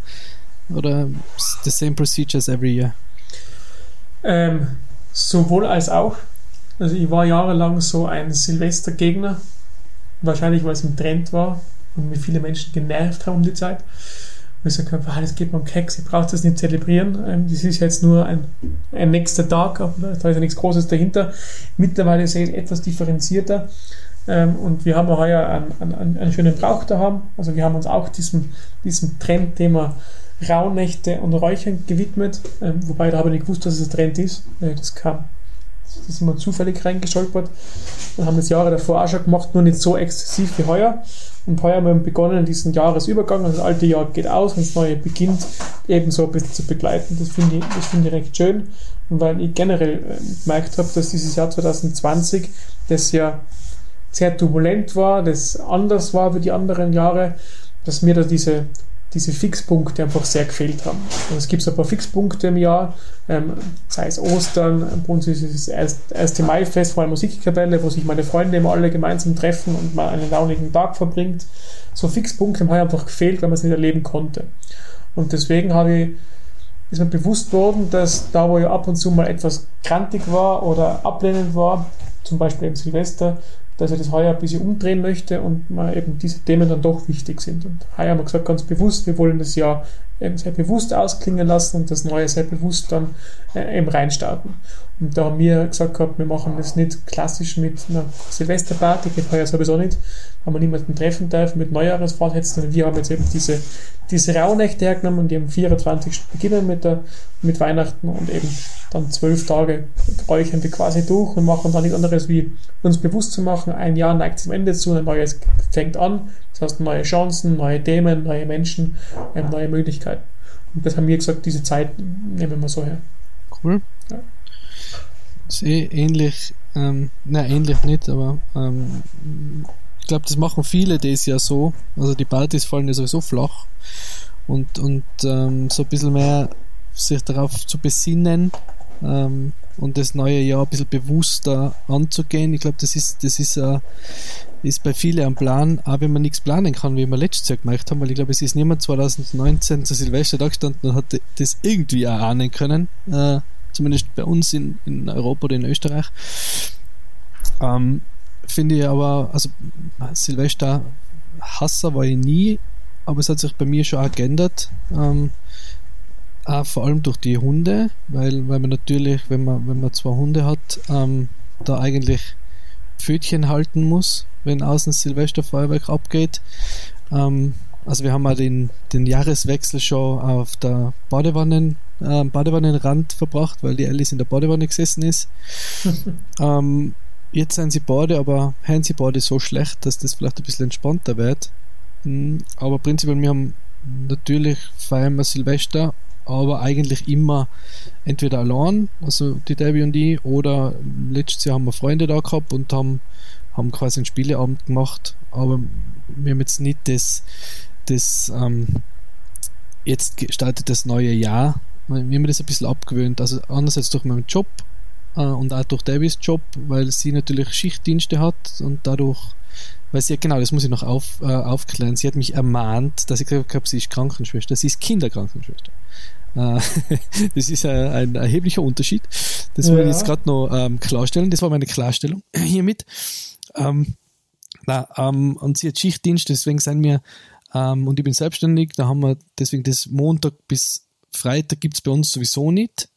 oder the same procedure as every year? Ähm, sowohl als auch. Also ich war jahrelang so ein Silvestergegner, wahrscheinlich weil es im Trend war und mir viele Menschen genervt haben um die Zeit. Und ich gesagt habe, das geht mir um Keks, ich brauche das nicht zelebrieren. Ähm, das ist jetzt nur ein, ein nächster Tag, da ist ja nichts Großes dahinter. Mittlerweile sehe ich etwas differenzierter. Ähm, und wir haben heuer einen, einen, einen schönen Brauch da haben. Also wir haben uns auch diesem, diesem Trendthema Rauhnächte und Räuchern gewidmet. Ähm, wobei da habe ich nicht gewusst, dass es ein Trend ist. Das kam das ist immer zufällig reingestolpert. Wir haben das Jahre davor auch schon gemacht, nur nicht so exzessiv wie heuer. Und heuer haben wir begonnen, diesen Jahresübergang, also das alte Jahr geht aus und das neue beginnt, eben so ein bisschen zu begleiten. Das finde ich, das finde ich recht schön. Weil ich generell äh, gemerkt habe, dass dieses Jahr 2020, das ja sehr turbulent war, das anders war wie die anderen Jahre, dass mir da diese diese Fixpunkte einfach sehr gefehlt haben. Also es gibt ein paar Fixpunkte im Jahr, ähm, sei es Ostern, bei uns ist es das erste Maifest vor einer Musikkapelle, wo sich meine Freunde immer alle gemeinsam treffen und man einen launigen Tag verbringt. So Fixpunkte haben einfach gefehlt, weil man es nicht erleben konnte. Und deswegen habe ich, ist mir bewusst worden, dass da, wo ich ab und zu mal etwas krantig war oder ablehnend war, zum Beispiel im Silvester, dass er das heuer ein bisschen umdrehen möchte und mal eben diese Themen dann doch wichtig sind. Und heuer haben wir gesagt, ganz bewusst, wir wollen das Jahr eben sehr bewusst ausklingen lassen und das Neue sehr bewusst dann äh, eben reinstarten. Und da haben wir gesagt gehabt, wir machen das nicht klassisch mit einer Silvesterparty, geht heuer sowieso nicht, weil man niemanden treffen darf mit Neujahresvorsätzen, sondern wir haben jetzt eben diese, diese Rauhnächte hergenommen und die am 24. beginnen mit, der, mit Weihnachten und eben dann zwölf Tage räuchern wir quasi durch und machen dann nichts anderes wie uns bewusst zu machen, ein Jahr neigt zum Ende zu, ein neues fängt an, das heißt neue Chancen, neue Themen, neue Menschen, ähm, neue Möglichkeiten. Und das haben wir gesagt, diese Zeit nehmen wir so her. Cool. Ja. Ist eh ähnlich, ähm, nein, ähnlich nicht, aber ähm, ich glaube, das machen viele das ja so. Also die Partys fallen ja sowieso flach. Und, und ähm, so ein bisschen mehr sich darauf zu besinnen, ähm, und das neue Jahr ein bisschen bewusster anzugehen. Ich glaube, das ist, das ist, uh, ist bei vielen am Plan, auch wenn man nichts planen kann, wie wir letztes Jahr gemacht haben, weil ich glaube, es ist niemand 2019 zu Silvester da gestanden und hat das irgendwie erahnen können, uh, zumindest bei uns in, in Europa oder in Österreich. Um, ähm, Finde ich aber, also Silvester Hasser war ich nie, aber es hat sich bei mir schon auch geändert. Um, auch vor allem durch die Hunde, weil, weil man natürlich, wenn man, wenn man zwei Hunde hat, ähm, da eigentlich Pfötchen halten muss, wenn außen Silvesterfeuerwerk abgeht. Ähm, also wir haben auch den, den Jahreswechsel schon auf der Badewannen, äh, Badewannenrand verbracht, weil die Alice in der Badewanne gesessen ist. ähm, jetzt sind sie Bade, aber haben sie Bade so schlecht, dass das vielleicht ein bisschen entspannter wird. Mhm, aber prinzipiell, wir haben natürlich feiern wir Silvester aber eigentlich immer entweder allein, also die Debbie und ich, oder letztes Jahr haben wir Freunde da gehabt und haben, haben quasi einen Spieleabend gemacht, aber wir haben jetzt nicht das, das ähm, jetzt startet das neue Jahr, wir haben das ein bisschen abgewöhnt, also einerseits durch meinen Job äh, und auch durch Debbys Job, weil sie natürlich Schichtdienste hat und dadurch weil sie, genau, das muss ich noch auf, äh, aufklären. Sie hat mich ermahnt, dass ich gesagt habe, sie ist Krankenschwester. Sie ist Kinderkrankenschwester. Äh, das ist ein, erheblicher Unterschied. Das ja. wollte ich jetzt gerade noch ähm, klarstellen. Das war meine Klarstellung hiermit. Ähm, na, ähm, und sie hat Schichtdienst, deswegen sind wir, ähm, und ich bin selbstständig, da haben wir, deswegen das Montag bis Freitag gibt es bei uns sowieso nicht.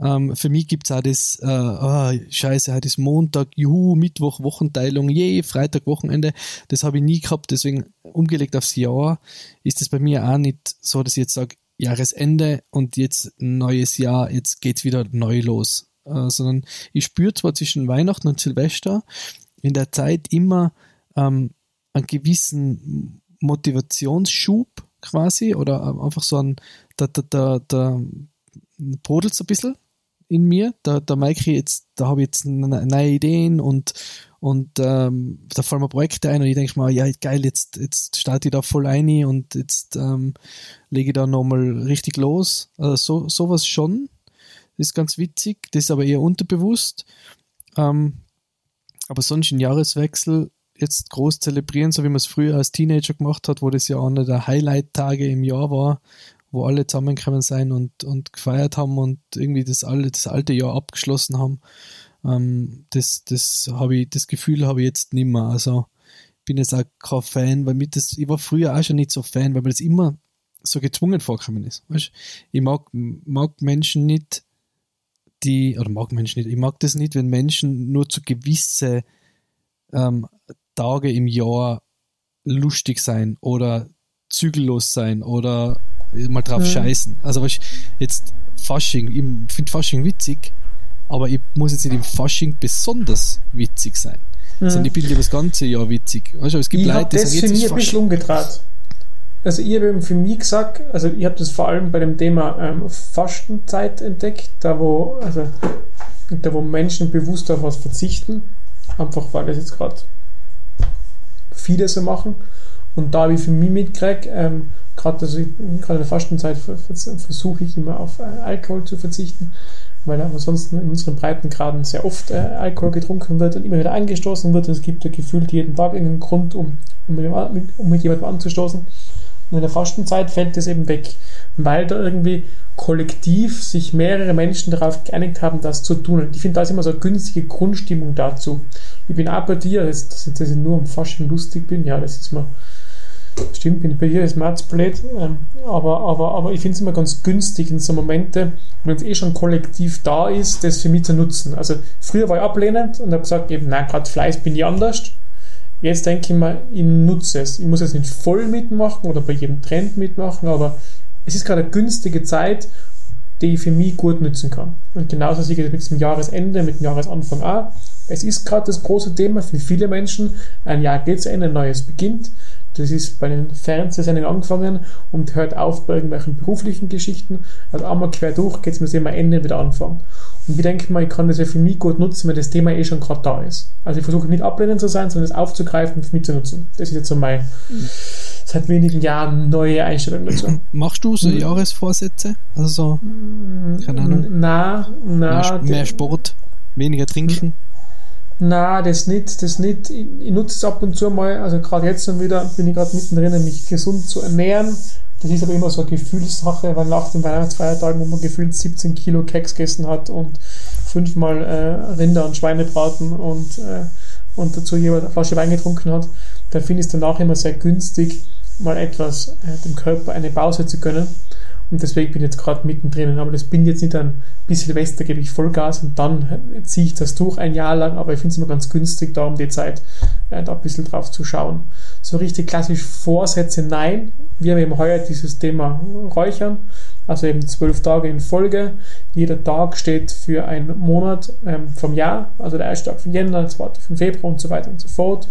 Ähm, für mich gibt es auch das, äh, oh, scheiße, heute ist Montag, juhu, Mittwoch, Wochenteilung, je, Freitag, Wochenende. Das habe ich nie gehabt, deswegen umgelegt aufs Jahr ist es bei mir auch nicht so, dass ich jetzt sage, Jahresende und jetzt neues Jahr, jetzt geht's wieder neu los. Äh, sondern ich spüre zwar zwischen Weihnachten und Silvester in der Zeit immer ähm, einen gewissen Motivationsschub quasi oder einfach so ein, da, da, da, da brodelt so ein bisschen in mir. Da, da merke ich jetzt, da habe ich jetzt neue Ideen und, und ähm, da fallen mir Projekte ein und ich denke mal, ja geil, jetzt, jetzt starte ich da voll ein und jetzt ähm, lege ich da nochmal richtig los. Also so, sowas schon. Das ist ganz witzig, das ist aber eher unterbewusst. Ähm, aber sonst ein Jahreswechsel jetzt groß zelebrieren, so wie man es früher als Teenager gemacht hat, wo das ja einer der Highlight-Tage im Jahr war, wo alle zusammengekommen sind und, und gefeiert haben und irgendwie das, alle, das alte Jahr abgeschlossen haben. Ähm, das das, habe ich, das Gefühl habe ich jetzt nicht mehr. Also bin jetzt auch kein Fan, weil mir das, ich war früher auch schon nicht so Fan, weil mir das immer so gezwungen vorgekommen ist. Weißt? Ich mag, mag Menschen nicht, die, oder mag Menschen nicht, ich mag das nicht, wenn Menschen nur zu gewisse ähm, Tage im Jahr lustig sein oder zügellos sein oder mal drauf ja. scheißen. Also weißt, jetzt Fasching, ich finde Fasching witzig, aber ich muss jetzt nicht im Fasching besonders witzig sein. Ja. Sondern ich bin lieber das ganze Jahr witzig. Weißt du, es gibt ich Leute, die sagen, für mich ein bisschen umgedreht. Also ich habe für mich gesagt, also ich habe das vor allem bei dem Thema ähm, Fastenzeit entdeckt, da wo, also, da wo Menschen bewusst auf was verzichten, einfach weil das jetzt gerade viele so machen. Und da habe ich für mich mitgekriegt, ähm, gerade also in der Fastenzeit versuche ich immer auf äh, Alkohol zu verzichten, weil ansonsten in unseren Breitengraden sehr oft äh, Alkohol getrunken wird und immer wieder angestoßen wird. Und es gibt ja gefühlt jeden Tag einen Grund, um, um, mit, um mit jemandem anzustoßen. Und in der Fastenzeit fällt das eben weg, weil da irgendwie kollektiv sich mehrere Menschen darauf geeinigt haben, das zu tun. Und ich finde, da ist immer so eine günstige Grundstimmung dazu. Ich bin auch bei dir, dass, dass ich nur am Faschen lustig bin, ja, das ist mir Stimmt, bin ich bei dir, ist Mats blöd. Ähm, aber, aber, aber ich finde es immer ganz günstig in so Momente, wenn es eh schon kollektiv da ist, das für mich zu nutzen. Also früher war ich ablehnend und habe gesagt, eben, nein, gerade Fleiß bin ich anders. Jetzt denke ich mir, ich nutze es. Ich muss jetzt nicht voll mitmachen oder bei jedem Trend mitmachen, aber es ist gerade eine günstige Zeit, die ich für mich gut nutzen kann. Und genauso sehe ich das mit dem Jahresende, mit dem Jahresanfang auch. Es ist gerade das große Thema für viele Menschen. Ein Jahr geht zu Ende, ein neues beginnt. Das ist bei den Fernsehsendungen angefangen und hört auf bei irgendwelchen beruflichen Geschichten. Also einmal quer durch geht es mir immer Ende wieder anfangen. Und ich denke mal, ich kann das ja für mich gut nutzen, wenn das Thema eh schon gerade da ist. Also ich versuche nicht ablehnend zu sein, sondern es aufzugreifen und für mich zu nutzen. Das ist jetzt so mein, seit wenigen Jahren neue Einstellung dazu. Machst du so Mhm. Jahresvorsätze? Also so, keine Ahnung. Na, na, mehr, mehr Sport, weniger trinken? Na, das nicht, das nicht. Ich, ich nutze es ab und zu mal, also gerade jetzt schon wieder bin ich gerade mittendrin, mich gesund zu ernähren. Das ist aber immer so eine Gefühlssache, weil nach den Weihnachtsfeiertagen, wo man gefühlt 17 Kilo Keks gegessen hat und fünfmal äh, Rinder und Schweinebraten und, äh, und dazu jeweils eine Flasche Wein getrunken hat, da finde ich es danach immer sehr günstig, mal etwas äh, dem Körper eine Pause zu gönnen. Und deswegen bin ich jetzt gerade mittendrin. Aber das bin jetzt nicht ein bis Silvester gebe ich Vollgas und dann ziehe ich das durch ein Jahr lang. Aber ich finde es immer ganz günstig, da um die Zeit äh, da ein bisschen drauf zu schauen. So richtig klassisch Vorsätze, nein. Wir haben eben heuer dieses Thema Räuchern. Also eben zwölf Tage in Folge. Jeder Tag steht für einen Monat ähm, vom Jahr. Also der erste Tag von Jänner, der zweite von Februar und so weiter und so fort.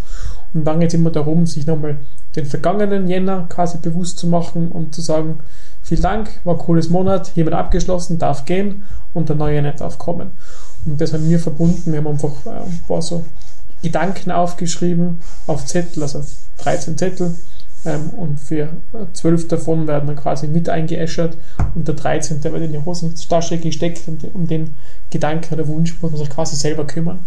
Und dann geht es immer darum, sich nochmal den vergangenen Jänner quasi bewusst zu machen und zu sagen, vielen Dank, war cooles Monat, hiermit abgeschlossen, darf gehen und der neue Jänner darf kommen. Und das haben wir verbunden. Wir haben einfach äh, ein paar so Gedanken aufgeschrieben auf Zettel, also 13 Zettel. Ähm, und für zwölf davon werden dann quasi mit eingeäschert und der 13. wird in die Hosentasche gesteckt und um den Gedanken oder Wunsch muss man sich quasi selber kümmern.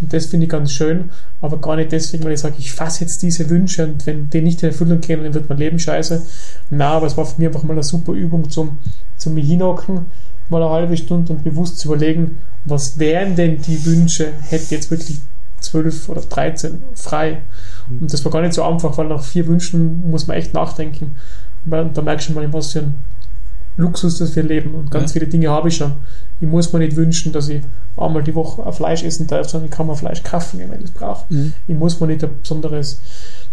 Und das finde ich ganz schön, aber gar nicht deswegen, weil ich sage, ich fasse jetzt diese Wünsche und wenn die nicht in Erfüllung gehen, dann wird mein Leben scheiße. Na, aber es war für mich einfach mal eine super Übung zum, zum mich hinhocken, mal eine halbe Stunde und bewusst zu überlegen, was wären denn die Wünsche, hätte jetzt wirklich 12 oder 13 frei. Und das war gar nicht so einfach, weil nach vier Wünschen muss man echt nachdenken. Weil da merkst du mal, was für ein Luxus das wir leben. Und ganz Ja. viele Dinge habe ich schon. Ich muss mir nicht wünschen, dass ich einmal die Woche ein Fleisch essen darf, sondern ich kann mir Fleisch kaufen, wenn ich es brauche. Mhm. Ich muss mir nicht ein besonderes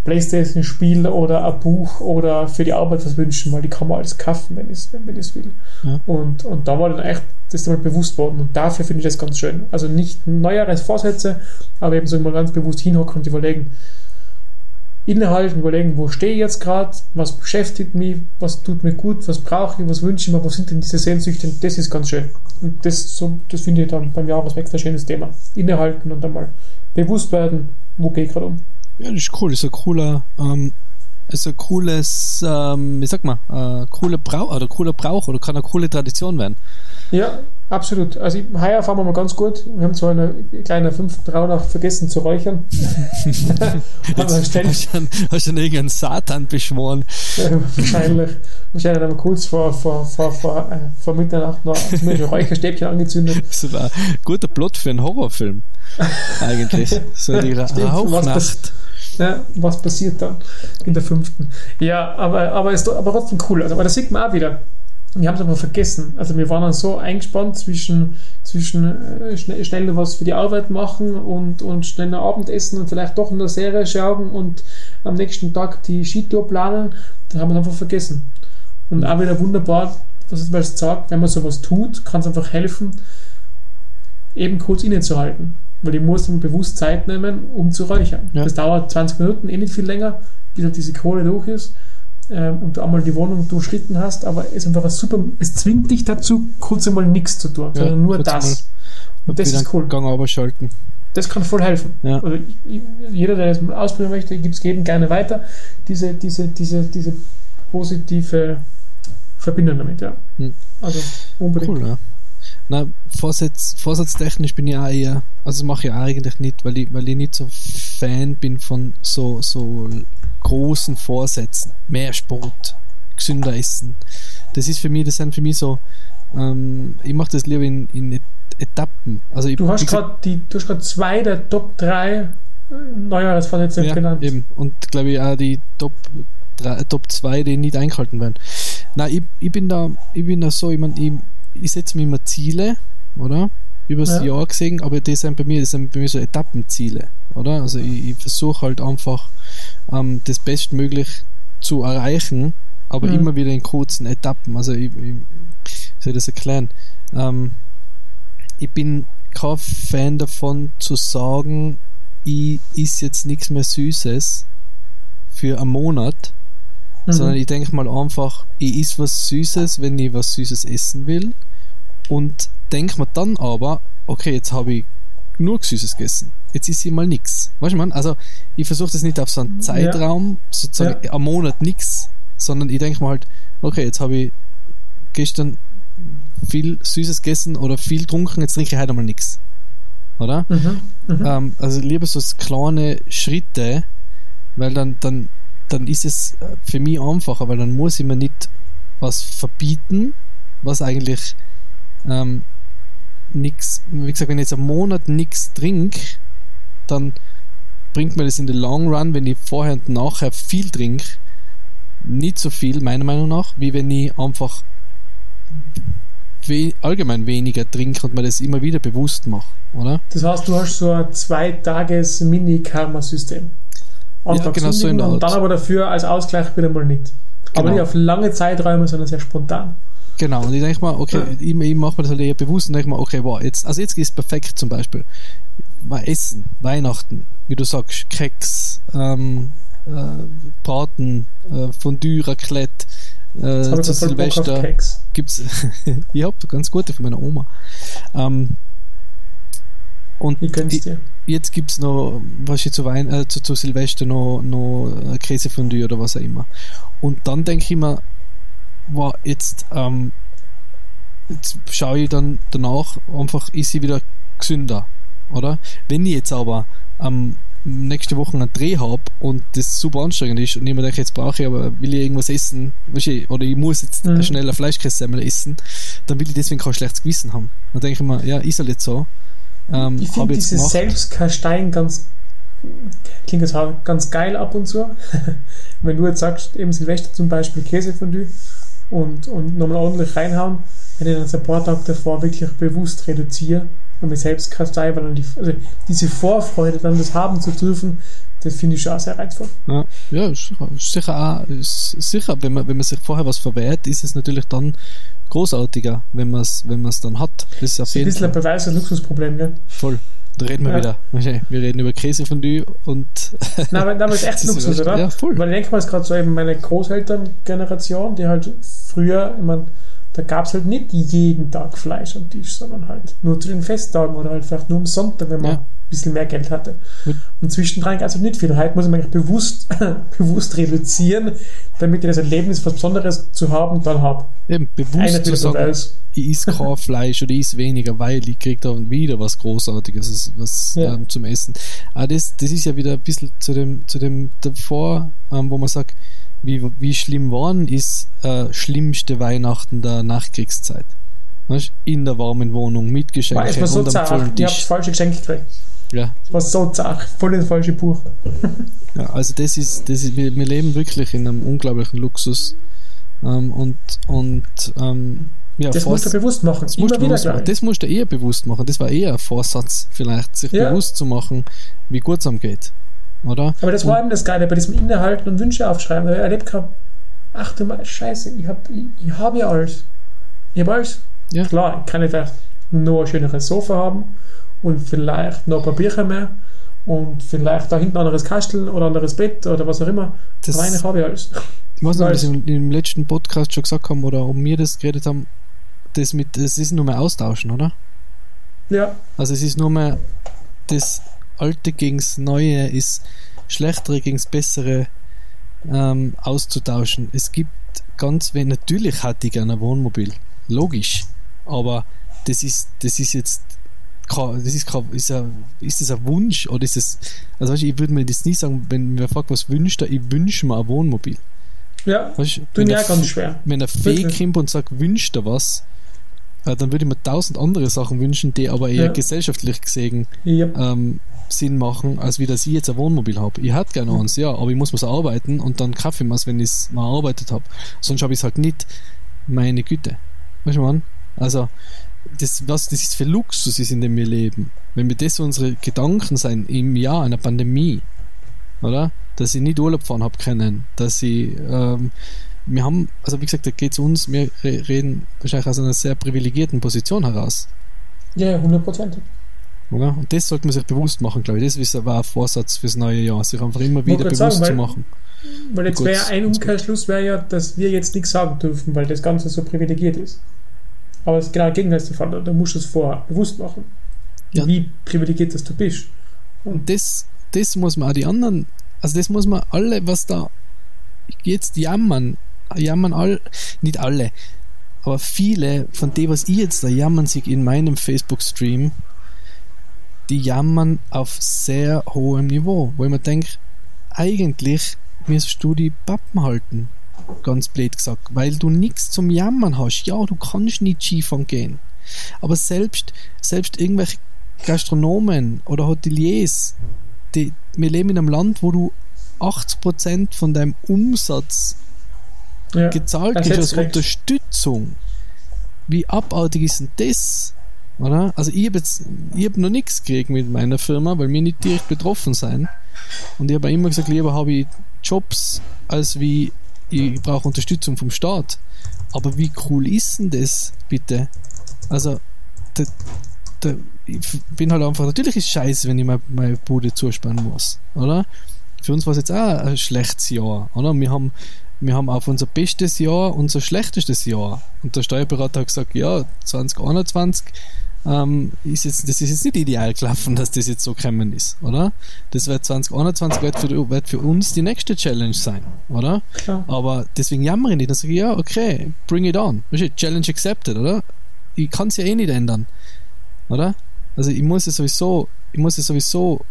Playstation-Spiel oder ein Buch oder für die Arbeit was wünschen, weil die kann man alles kaufen, wenn ich es wenn ich will. Ja. Und, und da war dann echt das ist mir bewusst worden und dafür finde ich das ganz schön. Also nicht Neujahresvorsätze, aber eben so mal ganz bewusst hinhocken und überlegen, innehalten, überlegen, wo stehe ich jetzt gerade, was beschäftigt mich, was tut mir gut, was brauche ich, was wünsche ich mir, was sind denn diese Sehnsüchte, das ist ganz schön. Und das, so, das finde ich dann beim Jahreswechsel ein schönes Thema. Innehalten und dann mal bewusst werden, wo gehe ich gerade um. Ja, das ist cool. Das ist ein cooler, ähm, ist ein cooles, ähm, wie sag mal, äh, cooler Brauch oder cooler Brauch oder kann eine coole Tradition werden. Ja, absolut. Also heuer fahren wir mal ganz gut. Wir haben zwar eine kleine fünfte Rauhnacht vergessen zu räuchern. aber ständig, hast du schon, hast schon irgendeinen Satan beschworen. wahrscheinlich, wahrscheinlich haben wir kurz vor, vor, vor, vor, äh, vor Mitternacht noch ein Räucherstäbchen angezündet. Das war ein guter Plot für einen Horrorfilm. Eigentlich. So die Rauchnacht. Ja, was passiert dann in der fünften? Ja, aber, aber ist aber trotzdem cool. Also, aber das sieht man auch wieder. Wir haben es aber vergessen. Also wir waren dann so eingespannt zwischen, zwischen äh, schnell, schnell was für die Arbeit machen und, und schnell ein Abendessen und vielleicht doch eine Serie schauen und am nächsten Tag die Skitour planen. Dann haben wir einfach vergessen. Und auch wieder wunderbar, was es mal sagt, wenn man sowas tut, kann es einfach helfen, eben kurz innezuhalten. Weil ich muss dann bewusst Zeit nehmen, um zu räuchern. Ja. Das dauert 20 Minuten, eh nicht viel länger, bis halt diese Kohle durch ist ähm, und du einmal die Wohnung durchschritten hast, aber es ist einfach ein super, es zwingt dich dazu, kurz einmal nichts zu tun, Ja, sondern nur das. Und das ist cool. Gang abschalten. Das kann voll helfen. Ja. Also jeder, der das mal ausprobieren möchte, gibt es jedem gerne weiter. Diese, diese, diese, diese positive Verbindung damit, ja. Hm. Also unbedingt. Cool, ja. Na, Vorsatz, vorsatztechnisch bin ich auch eher, also das mache ich auch eigentlich nicht, weil ich, weil ich nicht so Fan bin von so, so großen Vorsätzen. Mehr Sport, gesünder essen. Das ist für mich, das sind für mich so, ähm, ich mache das lieber in, in Et- Etappen. Also ich, Du hast gerade die, du hast gerade zwei der Top 3 Neujahrsvorsätze ja, genannt. eben. Und glaube ich auch die Top, drei, Top 2, die nicht eingehalten werden. Nein, ich, ich bin da, ich bin da so, ich meine, ich, ich setze mir immer Ziele, oder? Übers Ja. Jahr gesehen, aber die sind bei mir, das sind bei mir so Etappenziele, oder? Also ich, ich versuche halt einfach ähm, das bestmöglich zu erreichen, aber Mhm. immer wieder in kurzen Etappen. Also ich, ich wie soll ich das erklären? Ähm, ich bin kein Fan davon zu sagen, ich is jetzt nichts mehr Süßes für einen Monat, Mhm. sondern ich denke mal einfach, ich is was Süßes, wenn ich was Süßes essen will und denke mir dann aber, okay, jetzt habe ich genug Süßes gegessen. Jetzt ist sie mal nix. Weißt du, man? Also, ich versuche das nicht auf so einen Zeitraum, sozusagen Ja. am Monat nix, sondern ich denke mal halt, okay, jetzt habe ich gestern viel Süßes gegessen oder viel getrunken, jetzt trinke ich heute mal nix. Oder? Mhm. Mhm. Ähm, also lieber so kleine Schritte, weil dann, dann, dann ist es äh, für mich einfacher, weil dann muss ich mir nicht was verbieten, was eigentlich ähm, nix, wie gesagt, wenn ich jetzt einen Monat nichts trinke, dann bringt mir das in the long run, wenn ich vorher und nachher viel trinke, nicht so viel, meiner Meinung nach, wie wenn ich einfach we allgemein weniger trinke und mir das immer wieder bewusst mache, oder? Das heißt, du hast so ein zwei-Tages-Mini-Karma-System. Ja, genau so in der und dann aber dafür als Ausgleich wieder mal nicht. Aber Genau. nicht auf lange Zeiträume, sondern sehr spontan. Genau, und ich denke mal, okay, Ja. ich, ich mache mir das halt eher bewusst und denke mal, okay, wow, jetzt, also jetzt ist perfekt zum Beispiel. Weil Essen, Weihnachten, wie du sagst, Keks, ähm, äh, Braten, äh, Fondue, Raclette, äh, habe zu Silvester gibt's, ich hab ganz gute von meiner Oma. Ähm, und Ich jetzt gibt's noch, was ich zu Wein, äh, zu, zu Silvester noch, noch äh, Käsefondue oder was auch immer. Und dann denke ich mir, wow, jetzt, ähm, jetzt schaue ich dann danach einfach, ist sie wieder gesünder, oder? Wenn ich jetzt aber ähm, nächste Woche einen Dreh habe und das super anstrengend ist und ich mir denke, jetzt brauche ich aber, will ich irgendwas essen, weißt du, oder ich muss jetzt Mhm. schnell ein Fleischkässemmel essen, dann will ich deswegen kein schlechtes Gewissen haben. Dann denke ich mir, ja, ist halt jetzt so. Ähm, Ich finde dieses gemacht. Selbstkasteien ganz klingt das ganz geil ab und zu. Wenn du jetzt sagst, eben Silvester zum Beispiel Käsefondue und, und nochmal ordentlich reinhauen, wenn ich dann ein paar Tage davor wirklich bewusst reduziere und mich selbst kastei, weil dann die, also diese Vorfreude dann das haben zu dürfen, das finde ich schon auch sehr reizvoll. Ja, ja sicher, sicher auch, sicher, wenn man, wenn man sich vorher was verwehrt, ist es natürlich dann großartiger, wenn man es wenn man's dann hat. Das ist auf ist ein bisschen ein Beweis ein Luxusproblem, gell? voll. Da reden wir Ja. wieder. Wir reden über Käsefondue und Nein, aber, nein, aber das ist echt Luxus, oder? ja, voll. Weil ich denke mal, es ist gerade so eben meine Großelterngeneration, die halt früher, ich meine, da gab es halt nicht jeden Tag Fleisch am Tisch, sondern halt nur zu den Festtagen oder halt vielleicht nur am Sonntag, wenn man Ja. ein bisschen mehr Geld hatte. Und zwischendrin gab es halt nicht viel. Heute muss man eigentlich bewusst, bewusst reduzieren, damit ich das Erlebnis, was Besonderes zu haben, dann habe. eben Einer bewusst zu wieder so sagen, weiß. ich esse kein Fleisch oder ich esse weniger, weil ich krieg da wieder was Großartiges was, Ja. ähm, zum Essen. Aber das, das ist ja wieder ein bisschen zu dem, zu dem davor, ähm, wo man sagt, wie, wie schlimm waren ist äh, schlimmste Weihnachten der Nachkriegszeit. Weißt? In der warmen Wohnung mit Geschenken es war so zart. Ich habe das falsche Geschenk gekriegt. Ja, Es war so zart. Voll ins falsche Buch. ja, also das ist, das ist wir, wir leben wirklich in einem unglaublichen Luxus. Ähm, und und ähm, ja, Das musst du bewusst machen. Das Immer musst, bewusst machen. das musst du eher bewusst machen. Das war eher ein Vorsatz, vielleicht, sich Ja. bewusst zu machen, wie gut es einem geht. Oder? Aber das war eben das Geile bei diesem Innehalten und Wünsche aufschreiben. Da erlebt gerade, ach du mal, Scheiße, ich habe ich, ich hab ja alles. Ich habe alles. Ja. Klar, ich kann vielleicht noch ein schöneres Sofa haben und vielleicht noch ein paar Bücher mehr und vielleicht da hinten ein anderes Kastel oder ein anderes Bett oder was auch immer. Das- Aber eigentlich habe ich alles. Ich weiß nicht, ob wir im, im letzten Podcast schon gesagt haben oder ob wir das geredet haben. Das, mit, das ist nur mehr austauschen, oder? Ja, Also es ist nur mehr das Alte gegens Neue ist Schlechtere gegens Bessere ähm, auszutauschen. Es gibt ganz wenig, natürlich hätte ich gerne ein Wohnmobil, logisch, aber das ist, das ist jetzt das ist, kein, ist, ein, ist das ein Wunsch oder ist es, also weißt, ich würde mir das nie sagen, wenn mir fragt, was wünscht er, ich wünsche mir ein Wohnmobil. ja, Weißt, der auch ganz schwer. wenn ein Fee kommt und sagt, wünscht er was, äh, dann würde ich mir tausend andere Sachen wünschen, die aber eher Ja. gesellschaftlich gesehen Ja. ähm, Sinn machen, als wie dass ich jetzt ein Wohnmobil habe. Ich hätte gerne eins, ja, aber ich muss mir's arbeiten und dann kaufe ich mir's, wenn ich es mal erarbeitet habe. Sonst habe ich es halt nicht. Meine Güte. Weißt du, man? Also, das, was das für Luxus ist, in dem wir leben. Wenn wir das unsere Gedanken sein im Jahr einer Pandemie, oder? Dass ich nicht Urlaub fahren habe können, dass ich, ähm, wir haben, also wie gesagt, da geht es uns, wir re- reden wahrscheinlich aus einer sehr privilegierten Position heraus. Ja, hundertprozentig. Oder? Und das sollte man sich bewusst machen, glaube ich. Das ist- war ein Vorsatz fürs neue Jahr, sich einfach immer wieder bewusst sagen, zu weil- machen. Weil jetzt wäre ein ganz gut. Umkehrschluss wäre ja, dass wir jetzt nichts sagen dürfen, weil das Ganze so privilegiert ist. Aber es ist genau das Gegenteil der Fall. Da musst du es vorher bewusst machen. ja. wie privilegiert dass du bist. Und das, das muss man auch die anderen, also das muss man alle, was da jetzt jammern, jammern all, nicht alle, aber viele von dem, was ich jetzt da jammern sich in meinem Facebook-Stream, die jammern auf sehr hohem Niveau, wo ich mir denke, eigentlich müsstest du die Pappen halten, ganz blöd gesagt, weil du nichts zum Jammern hast. Ja, du kannst nicht Skifahren gehen, aber selbst, selbst irgendwelche Gastronomen oder Hoteliers, die, wir leben in einem Land, wo du 80% von deinem Umsatz ja, gezahlt ist als Unterstützung. Wie abartig ist denn das? Oder? Also ich habe habe noch nichts gekriegt mit meiner Firma, weil wir nicht direkt betroffen sein. Und ich habe immer gesagt, lieber habe ich Jobs, als wie ich brauche Unterstützung vom Staat. Aber wie cool ist denn das, bitte? Also, da, da, ich bin halt einfach, natürlich ist es scheiße, wenn ich meine, meine Bude zuspannen muss, oder? Für uns war es jetzt auch ein schlechtes Jahr, oder? Wir haben wir haben auf unser bestes Jahr unser schlechtestes Jahr. Und der Steuerberater hat gesagt, ja, 2021 ähm, ist jetzt, das ist jetzt nicht ideal gelaufen, dass das jetzt so gekommen ist, oder? Das wird 2021 wird für, wird für uns die nächste Challenge sein, oder? Klar. Aber deswegen jammere ich nicht. Dann sage ich, ja, okay, bring it on. Challenge accepted, oder? Ich kann es ja eh nicht ändern, oder? Also ich muss es sowieso, ich muss es sowieso,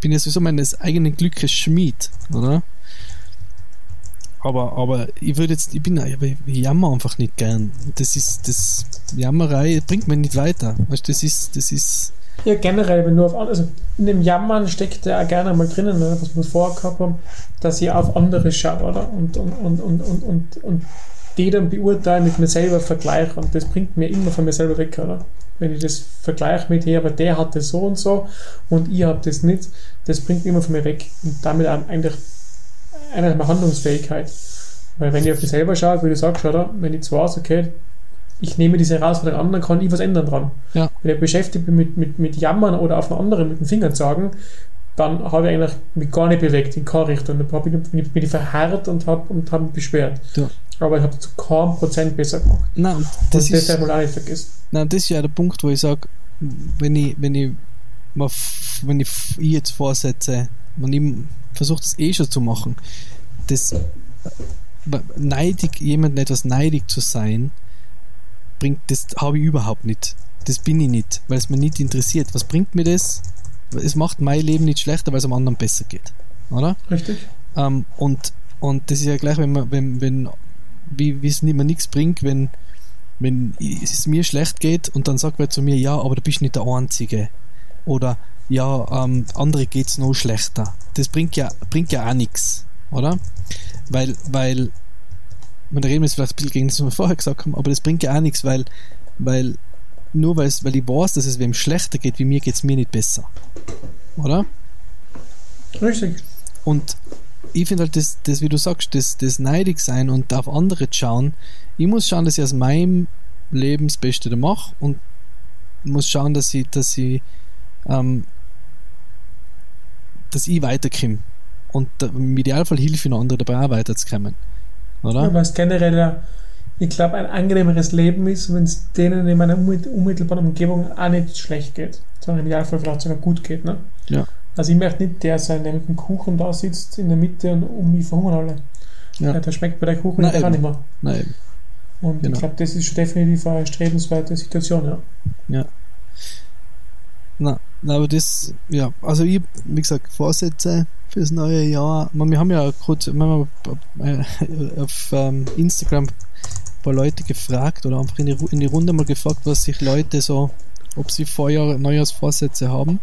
bin ja sowieso meines eigenen Glückes Schmied, oder? aber, aber ich würde jetzt, ich bin, ich jammer einfach nicht gern. Das ist, das Jammerei bringt mich nicht weiter. Weißt, das ist, das ist. Ja, generell, wenn du auf, also in dem Jammern steckt ja auch gerne mal drinnen, ne, was wir vorher gehabt haben, dass ich auf andere schaue, oder? Und, und, und, und, und, und, und die dann beurteilen, mit mir selber vergleiche. Und das bringt mir immer von mir selber weg, oder? Wenn ich das vergleiche mit, hey, aber der hat das so und so und ich habe das nicht, das bringt mich immer von mir weg. Und damit eigentlich eine Handlungsfähigkeit. Weil wenn ich auf mich selber schaue, wie du sagst, oder, wenn ich zwar weiß, okay, ich nehme diese Herausforderung an, dann kann ich was ändern dran. Ja. Wenn ich beschäftigt bin mit, mit, mit Jammern oder auf einen anderen mit den Fingern sagen, dann habe ich eigentlich mich gar nicht bewegt in keine Richtung. Dann bin ich, bin ich verharrt und habe und hab mich beschwert. Ja. Aber ich habe zu keinem Prozent besser gemacht. Nein, das, das ist, mal auch nicht vergessen. Nein, das ist ja der Punkt, wo ich sage, wenn ich, wenn ich, wenn ich, ich jetzt vorsetze, man ich versucht es eh schon zu machen, das neidig, jemandem etwas neidig zu sein, bringt, das habe ich überhaupt nicht. Das bin ich nicht, weil es mir nicht interessiert. Was bringt mir das? Es macht mein Leben nicht schlechter, weil es am anderen besser geht. Oder? Richtig. Ähm, und, und das ist ja gleich, wenn man, wenn, wenn, wie, wie es mir nichts bringt, wenn, wenn es mir schlecht geht und dann sagt wer zu mir, ja, aber du bist nicht der Einzige. Oder ja, ähm, andere es noch schlechter. Das bringt ja, bringt ja auch nichts, oder? Weil, weil, man reden jetzt vielleicht ein bisschen gegen das, was wir vorher gesagt haben, aber das bringt ja auch nichts, weil, weil, nur weil, ich weiß, dass es wem schlechter geht, wie mir geht es mir nicht besser. Oder? Richtig. Und ich finde halt, das, das, wie du sagst, das, das neidig sein und auf andere schauen, ich muss schauen, dass ich aus meinem Leben das Beste da mache und muss schauen, dass ich, dass ich, ähm, dass ich weiterkomme und im Idealfall hilfe ich noch andere dabei auch weiterzukommen. Oder? Ja, was generell, ich glaube, ein angenehmeres Leben ist, wenn es denen in meiner unmittelbaren Umgebung auch nicht schlecht geht, sondern im Idealfall vielleicht sogar gut geht. Ne? Ja. Also ich möchte nicht der sein, der mit dem Kuchen da sitzt in der Mitte und um mich verhungern alle. Ja. Ja, der schmeckt bei der Kuchen Nein, gar nicht mehr. Nein. Und genau. ich glaube, das ist schon definitiv eine strebenswerte Situation, ja. Ja. Na, aber das, ja, also ich, wie gesagt, Vorsätze fürs neue Jahr. Wir haben ja kurz wir äh, auf ähm, Instagram ein paar Leute gefragt oder einfach in die, in die Runde mal gefragt, was sich Leute so, ob sie Vorjahr, Neujahrsvorsätze haben.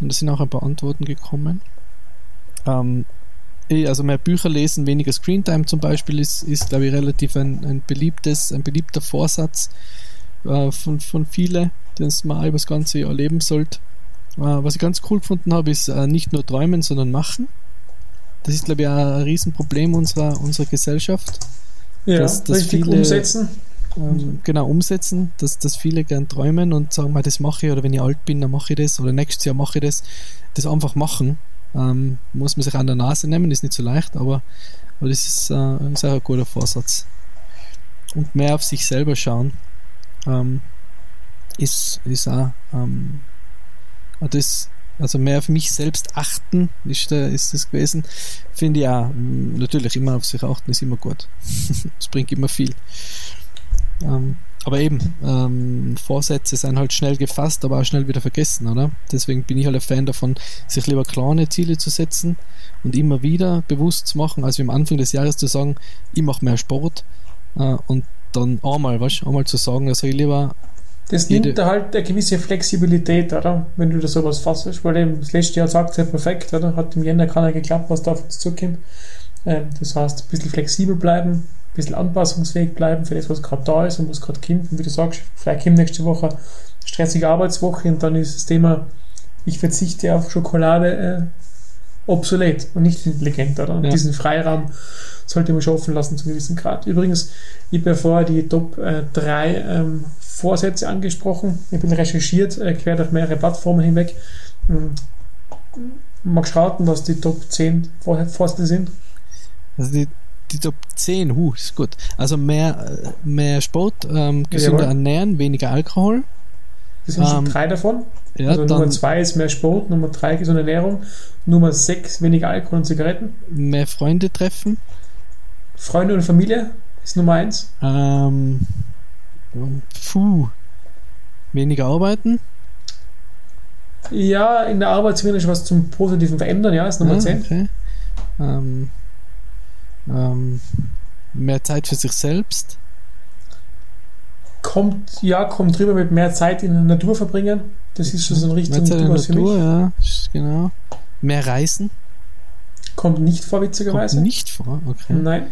Und da sind auch ein paar Antworten gekommen. Ähm, also mehr Bücher lesen, weniger Screentime zum Beispiel ist, ist glaube ich, relativ ein, ein beliebtes, ein beliebter Vorsatz äh, von, von vielen den man über das ganze Jahr leben sollte. Äh, was ich ganz cool gefunden habe, ist äh, nicht nur träumen, sondern machen. Das ist, glaube ich, auch ein Riesenproblem unserer, unserer Gesellschaft. Ja, dass, dass richtig viele, umsetzen. Ähm, genau, umsetzen, dass, dass viele gern träumen und sagen, das mache ich oder wenn ich alt bin, dann mache ich das oder nächstes Jahr mache ich das. Das einfach machen. Ähm, muss man sich an der Nase nehmen, ist nicht so leicht, aber, aber das ist äh, ein sehr guter Vorsatz. Und mehr auf sich selber schauen. Ähm, ist, ist auch, ähm, das, also mehr auf mich selbst achten ist, der, ist das gewesen. Finde ich auch, natürlich immer auf sich achten ist immer gut. Es bringt immer viel. Ähm, aber eben, ähm, Vorsätze sind halt schnell gefasst, aber auch schnell wieder vergessen, oder? Deswegen bin ich halt ein Fan davon, sich lieber kleine Ziele zu setzen und immer wieder bewusst zu machen, als wie am Anfang des Jahres zu sagen, ich mache mehr Sport äh, und dann einmal, weißt einmal zu sagen, also ich lieber. Das nimmt da halt eine gewisse Flexibilität, oder? Wenn du da sowas fassest, weil eben das letzte Jahr sagt es ja perfekt, oder? Hat im Jänner keiner geklappt, was da auf uns zukommt. Ähm, das heißt, ein bisschen flexibel bleiben, ein bisschen anpassungsfähig bleiben für das, was gerade da ist und was gerade kommt. Und wie du sagst, vielleicht kommt nächste Woche eine stressige Arbeitswoche und dann ist das Thema, ich verzichte auf Schokolade äh, obsolet und nicht intelligent, oder? Und ja. diesen Freiraum sollte man schon offen lassen zu einem gewissen Grad. Übrigens, ich habe ja vorher die Top äh, 3 ähm, Vorsätze angesprochen. Ich bin recherchiert, äh, quer durch mehrere Plattformen hinweg. Ähm, magst du raten, was die Top 10 Vorsätze sind? Also die, die Top 10, huh, ist gut. Also mehr, äh, mehr Sport, ähm, gesünder Jawohl. ernähren, weniger Alkohol. Das sind schon ähm, drei davon. Ja, also Nummer 2 ist mehr Sport, Nummer 3 gesunde Ernährung, Nummer 6 weniger Alkohol und Zigaretten. Mehr Freunde treffen. Freunde und Familie ist Nummer 1. Ähm, puh. Weniger arbeiten. Ja, in der Arbeit zumindest was zum Positiven verändern, ja, ist Nummer ah, 10. Okay. Ähm, ähm, mehr Zeit für sich selbst. Kommt, ja, kommt drüber mit mehr Zeit in der Natur verbringen. Das ist schon so ein richtiges Natur, Natur ja, genau. Mehr Reisen. Kommt nicht vor, witzigerweise. Kommt nicht vor, okay. Nein.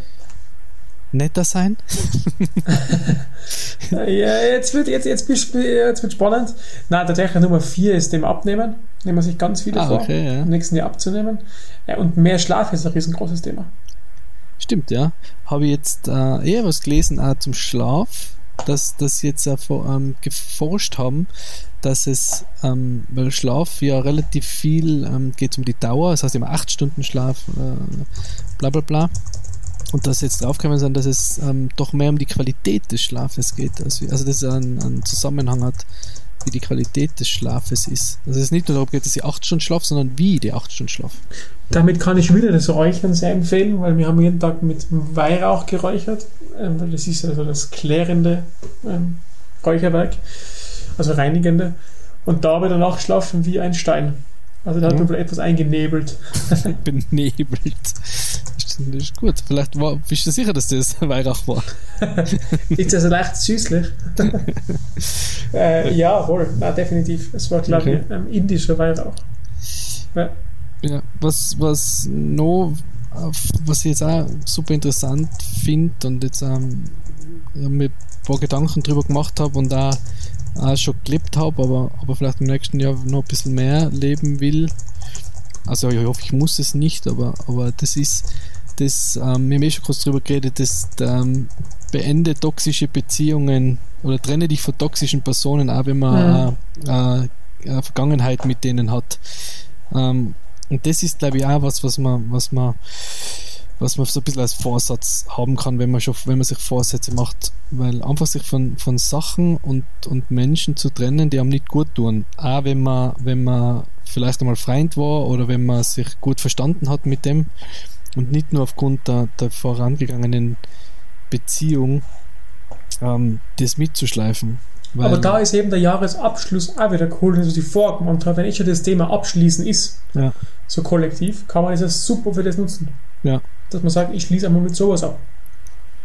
Netter sein? ja, jetzt wird jetzt, jetzt, jetzt wird spannend. Nein, tatsächlich Nummer 4 ist dem Abnehmen. Nehmen wir sich ganz viele ah, vor, okay, ja. im nächsten Jahr abzunehmen. Ja, und mehr Schlaf ist ein riesengroßes Thema. Stimmt, ja. Habe ich jetzt äh, eher was gelesen auch zum Schlaf, dass das jetzt äh, ähm, geforscht haben, dass es, ähm, weil Schlaf ja relativ viel ähm, geht um die Dauer, das heißt immer 8 Stunden Schlaf, äh, bla bla bla. Und dass jetzt draufgekommen sind, dass es ähm, doch mehr um die Qualität des Schlafes geht, also, also dass es einen, einen Zusammenhang hat wie die Qualität des Schlafes ist. Also es ist nicht nur darum geht, dass ich acht Stunden schlafe, sondern wie die acht Stunden schlafe. Damit kann ich wieder das Räuchern sehr empfehlen, weil wir haben jeden Tag mit Weihrauch geräuchert. Ähm, das ist also das klärende ähm, Räucherwerk, also reinigende. Und da habe ich danach schlafen wie ein Stein. Also da hat mhm. man etwas eingenebelt. Benebelt. Das ist gut. Vielleicht war, bist du sicher, dass das Weihrauch war? ist das leicht süßlich? äh, ja, wohl. Nein, definitiv. Es war, glaube okay. ich, ein indischer Weihrauch. Ja. ja. was, was noch, was ich jetzt auch super interessant finde und jetzt ähm, mir ein paar Gedanken drüber gemacht habe und da auch schon gelebt habe, aber, aber vielleicht im nächsten Jahr noch ein bisschen mehr leben will. Also ich hoffe, ich muss es nicht, aber, aber das ist das, ähm, wir haben eh schon kurz drüber geredet, das ähm, beende toxische Beziehungen oder trenne dich von toxischen Personen, auch wenn man mhm. äh, äh, eine Vergangenheit mit denen hat. Ähm, und das ist, glaube ich, auch was, was man, was man, was man so ein bisschen als Vorsatz haben kann, wenn man schon, wenn man sich Vorsätze macht, weil einfach sich von, von Sachen und, und Menschen zu trennen, die einem nicht gut tun. Auch wenn man, wenn man vielleicht einmal Freund war oder wenn man sich gut verstanden hat mit dem, und nicht nur aufgrund der, der vorangegangenen Beziehung ähm, das mitzuschleifen. Aber da ist eben der Jahresabschluss auch wieder cool, dass ich vorgemacht habe. Wenn ich ja das Thema Abschließen ist, ja. so kollektiv, kann man das super für das nutzen. Ja. Dass man sagt, ich schließe einmal mit sowas ab.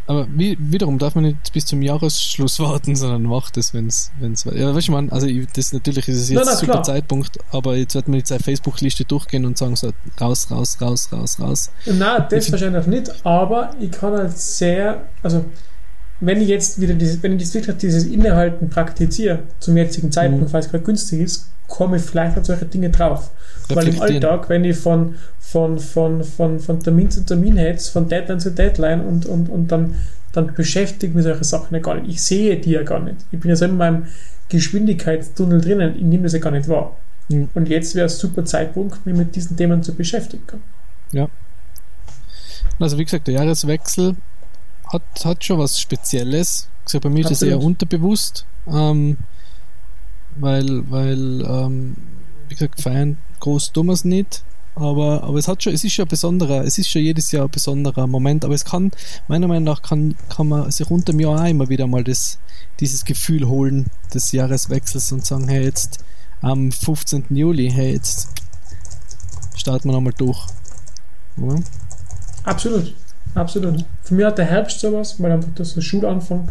Aber wie, wiederum darf man nicht bis zum Jahresschluss warten, sondern macht es, wenn es, wenn es, ja, weißt du, man, also das natürlich ist es jetzt ein super klar. Zeitpunkt, aber jetzt wird man jetzt eine Facebook-Liste durchgehen und sagen so, raus, raus, raus, raus, raus. Nein, das wahrscheinlich nicht, aber ich kann halt sehr, also, wenn ich jetzt wieder dieses, wenn ich jetzt wirklich dieses Innehalten praktiziere, zum jetzigen Zeitpunkt, mhm. weil es gerade günstig ist, komme ich vielleicht auf solche Dinge drauf. Weil im Alltag, wenn ich von, von, von, von, von Termin zu Termin hetze, von Deadline zu Deadline und, und, und dann, dann beschäftigt mich solche Sachen ja gar nicht. Ich sehe die ja gar nicht. Ich bin ja so in meinem Geschwindigkeitstunnel drinnen, ich nehme das ja gar nicht wahr. Mhm. Und jetzt wäre es ein super Zeitpunkt, mich mit diesen Themen zu beschäftigen. Ja. Also wie gesagt, der Jahreswechsel hat, hat schon was Spezielles. Ich sage, bei mir Absolut. ist das eher unterbewusst. Ähm, weil, weil ähm, wie gesagt, feiern groß tun wir es nicht. Aber, aber es hat schon, es ist schon ein besonderer, es ist schon jedes Jahr ein besonderer Moment, aber es kann, meiner Meinung nach, kann, kann man sich unter dem Jahr auch immer wieder mal das, dieses Gefühl holen des Jahreswechsels und sagen, hey, jetzt am 15. Juli, hey, jetzt starten wir nochmal durch. Oder? Absolut, absolut. Für mich hat der Herbst sowas, weil einfach das so Schulanfang,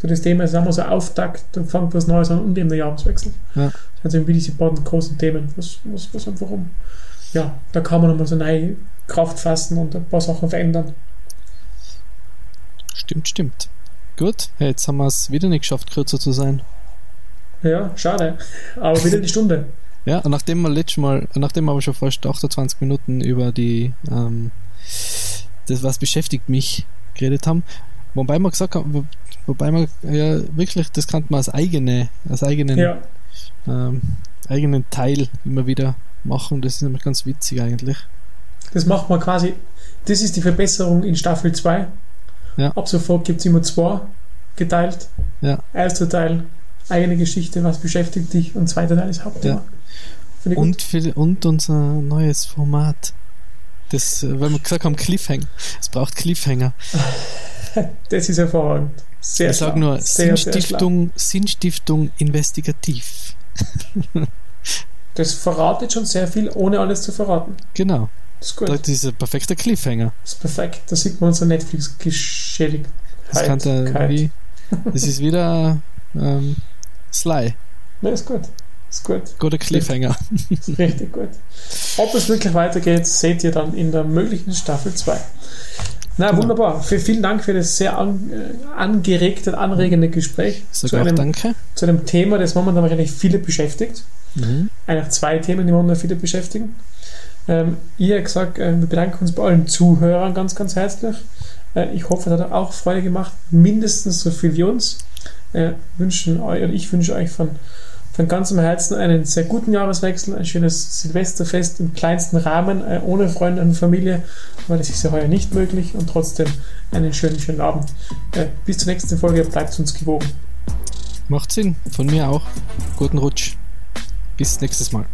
so das Thema ist immer so Auftakt, dann fängt was Neues an und eben der Jahreswechsel. Ja. Also wie diese beiden großen Themen, was, was, was einfach um ja, da kann man nochmal so neue Kraft fassen und ein paar Sachen verändern. Stimmt, stimmt. Gut, hey, jetzt haben wir es wieder nicht geschafft, kürzer zu sein. Ja, schade. Aber wieder die Stunde. ja, und nachdem wir letztes Mal, nachdem wir aber schon fast 28 Minuten über die ähm, das, was beschäftigt mich, geredet haben, wobei wir gesagt haben, wobei wir ja wirklich, das kann man als eigene, als eigenen, ja. ähm, eigenen Teil immer wieder machen. Das ist nämlich ganz witzig eigentlich. Das macht man quasi, das ist die Verbesserung in Staffel 2. Ja. Ab sofort gibt es immer zwei geteilt. Ja. Erster Teil, eigene Geschichte, was beschäftigt dich und zweiter Teil ist Hauptthema. Ja. Und, für, und unser neues Format. Das, äh, weil wir gesagt haben, Cliffhanger. Es braucht Cliffhanger. das ist hervorragend. Sehr ich sage nur, sehr, Sinnstiftung, sehr Sinnstiftung investigativ. Das verratet schon sehr viel, ohne alles zu verraten. Genau. Das ist gut. Das ist ein perfekter Cliffhanger. Das ist perfekt. Da sieht man unsere Netflix-Geschädigtheit. Das, kann da wie, das ist wieder ähm, Sly. Ja, ist gut. Ist gut. Guter Cliffhanger. Ist richtig gut. Ob es wirklich weitergeht, seht ihr dann in der möglichen Staffel 2. Na, genau. wunderbar. vielen Dank für das sehr an, äh, angeregte, anregende Gespräch. Sogar zu einem, danke. Zu einem Thema, das momentan wahrscheinlich viele beschäftigt. Mhm. Eigentlich zwei Themen, die momentan viele beschäftigen. Ähm, ihr habt gesagt, äh, wir bedanken uns bei allen Zuhörern ganz, ganz herzlich. Äh, ich hoffe, es hat auch Freude gemacht, mindestens so viel wie uns. Äh, wünschen euch, und ich wünsche euch von von ganzem Herzen einen sehr guten Jahreswechsel, ein schönes Silvesterfest im kleinsten Rahmen, äh, ohne Freunde und Familie, weil das ist ja heuer nicht möglich und trotzdem einen schönen, schönen Abend. Äh, bis zur nächsten Folge, bleibt uns gewogen. Macht Sinn, von mir auch. Guten Rutsch. Bis nächstes Mal.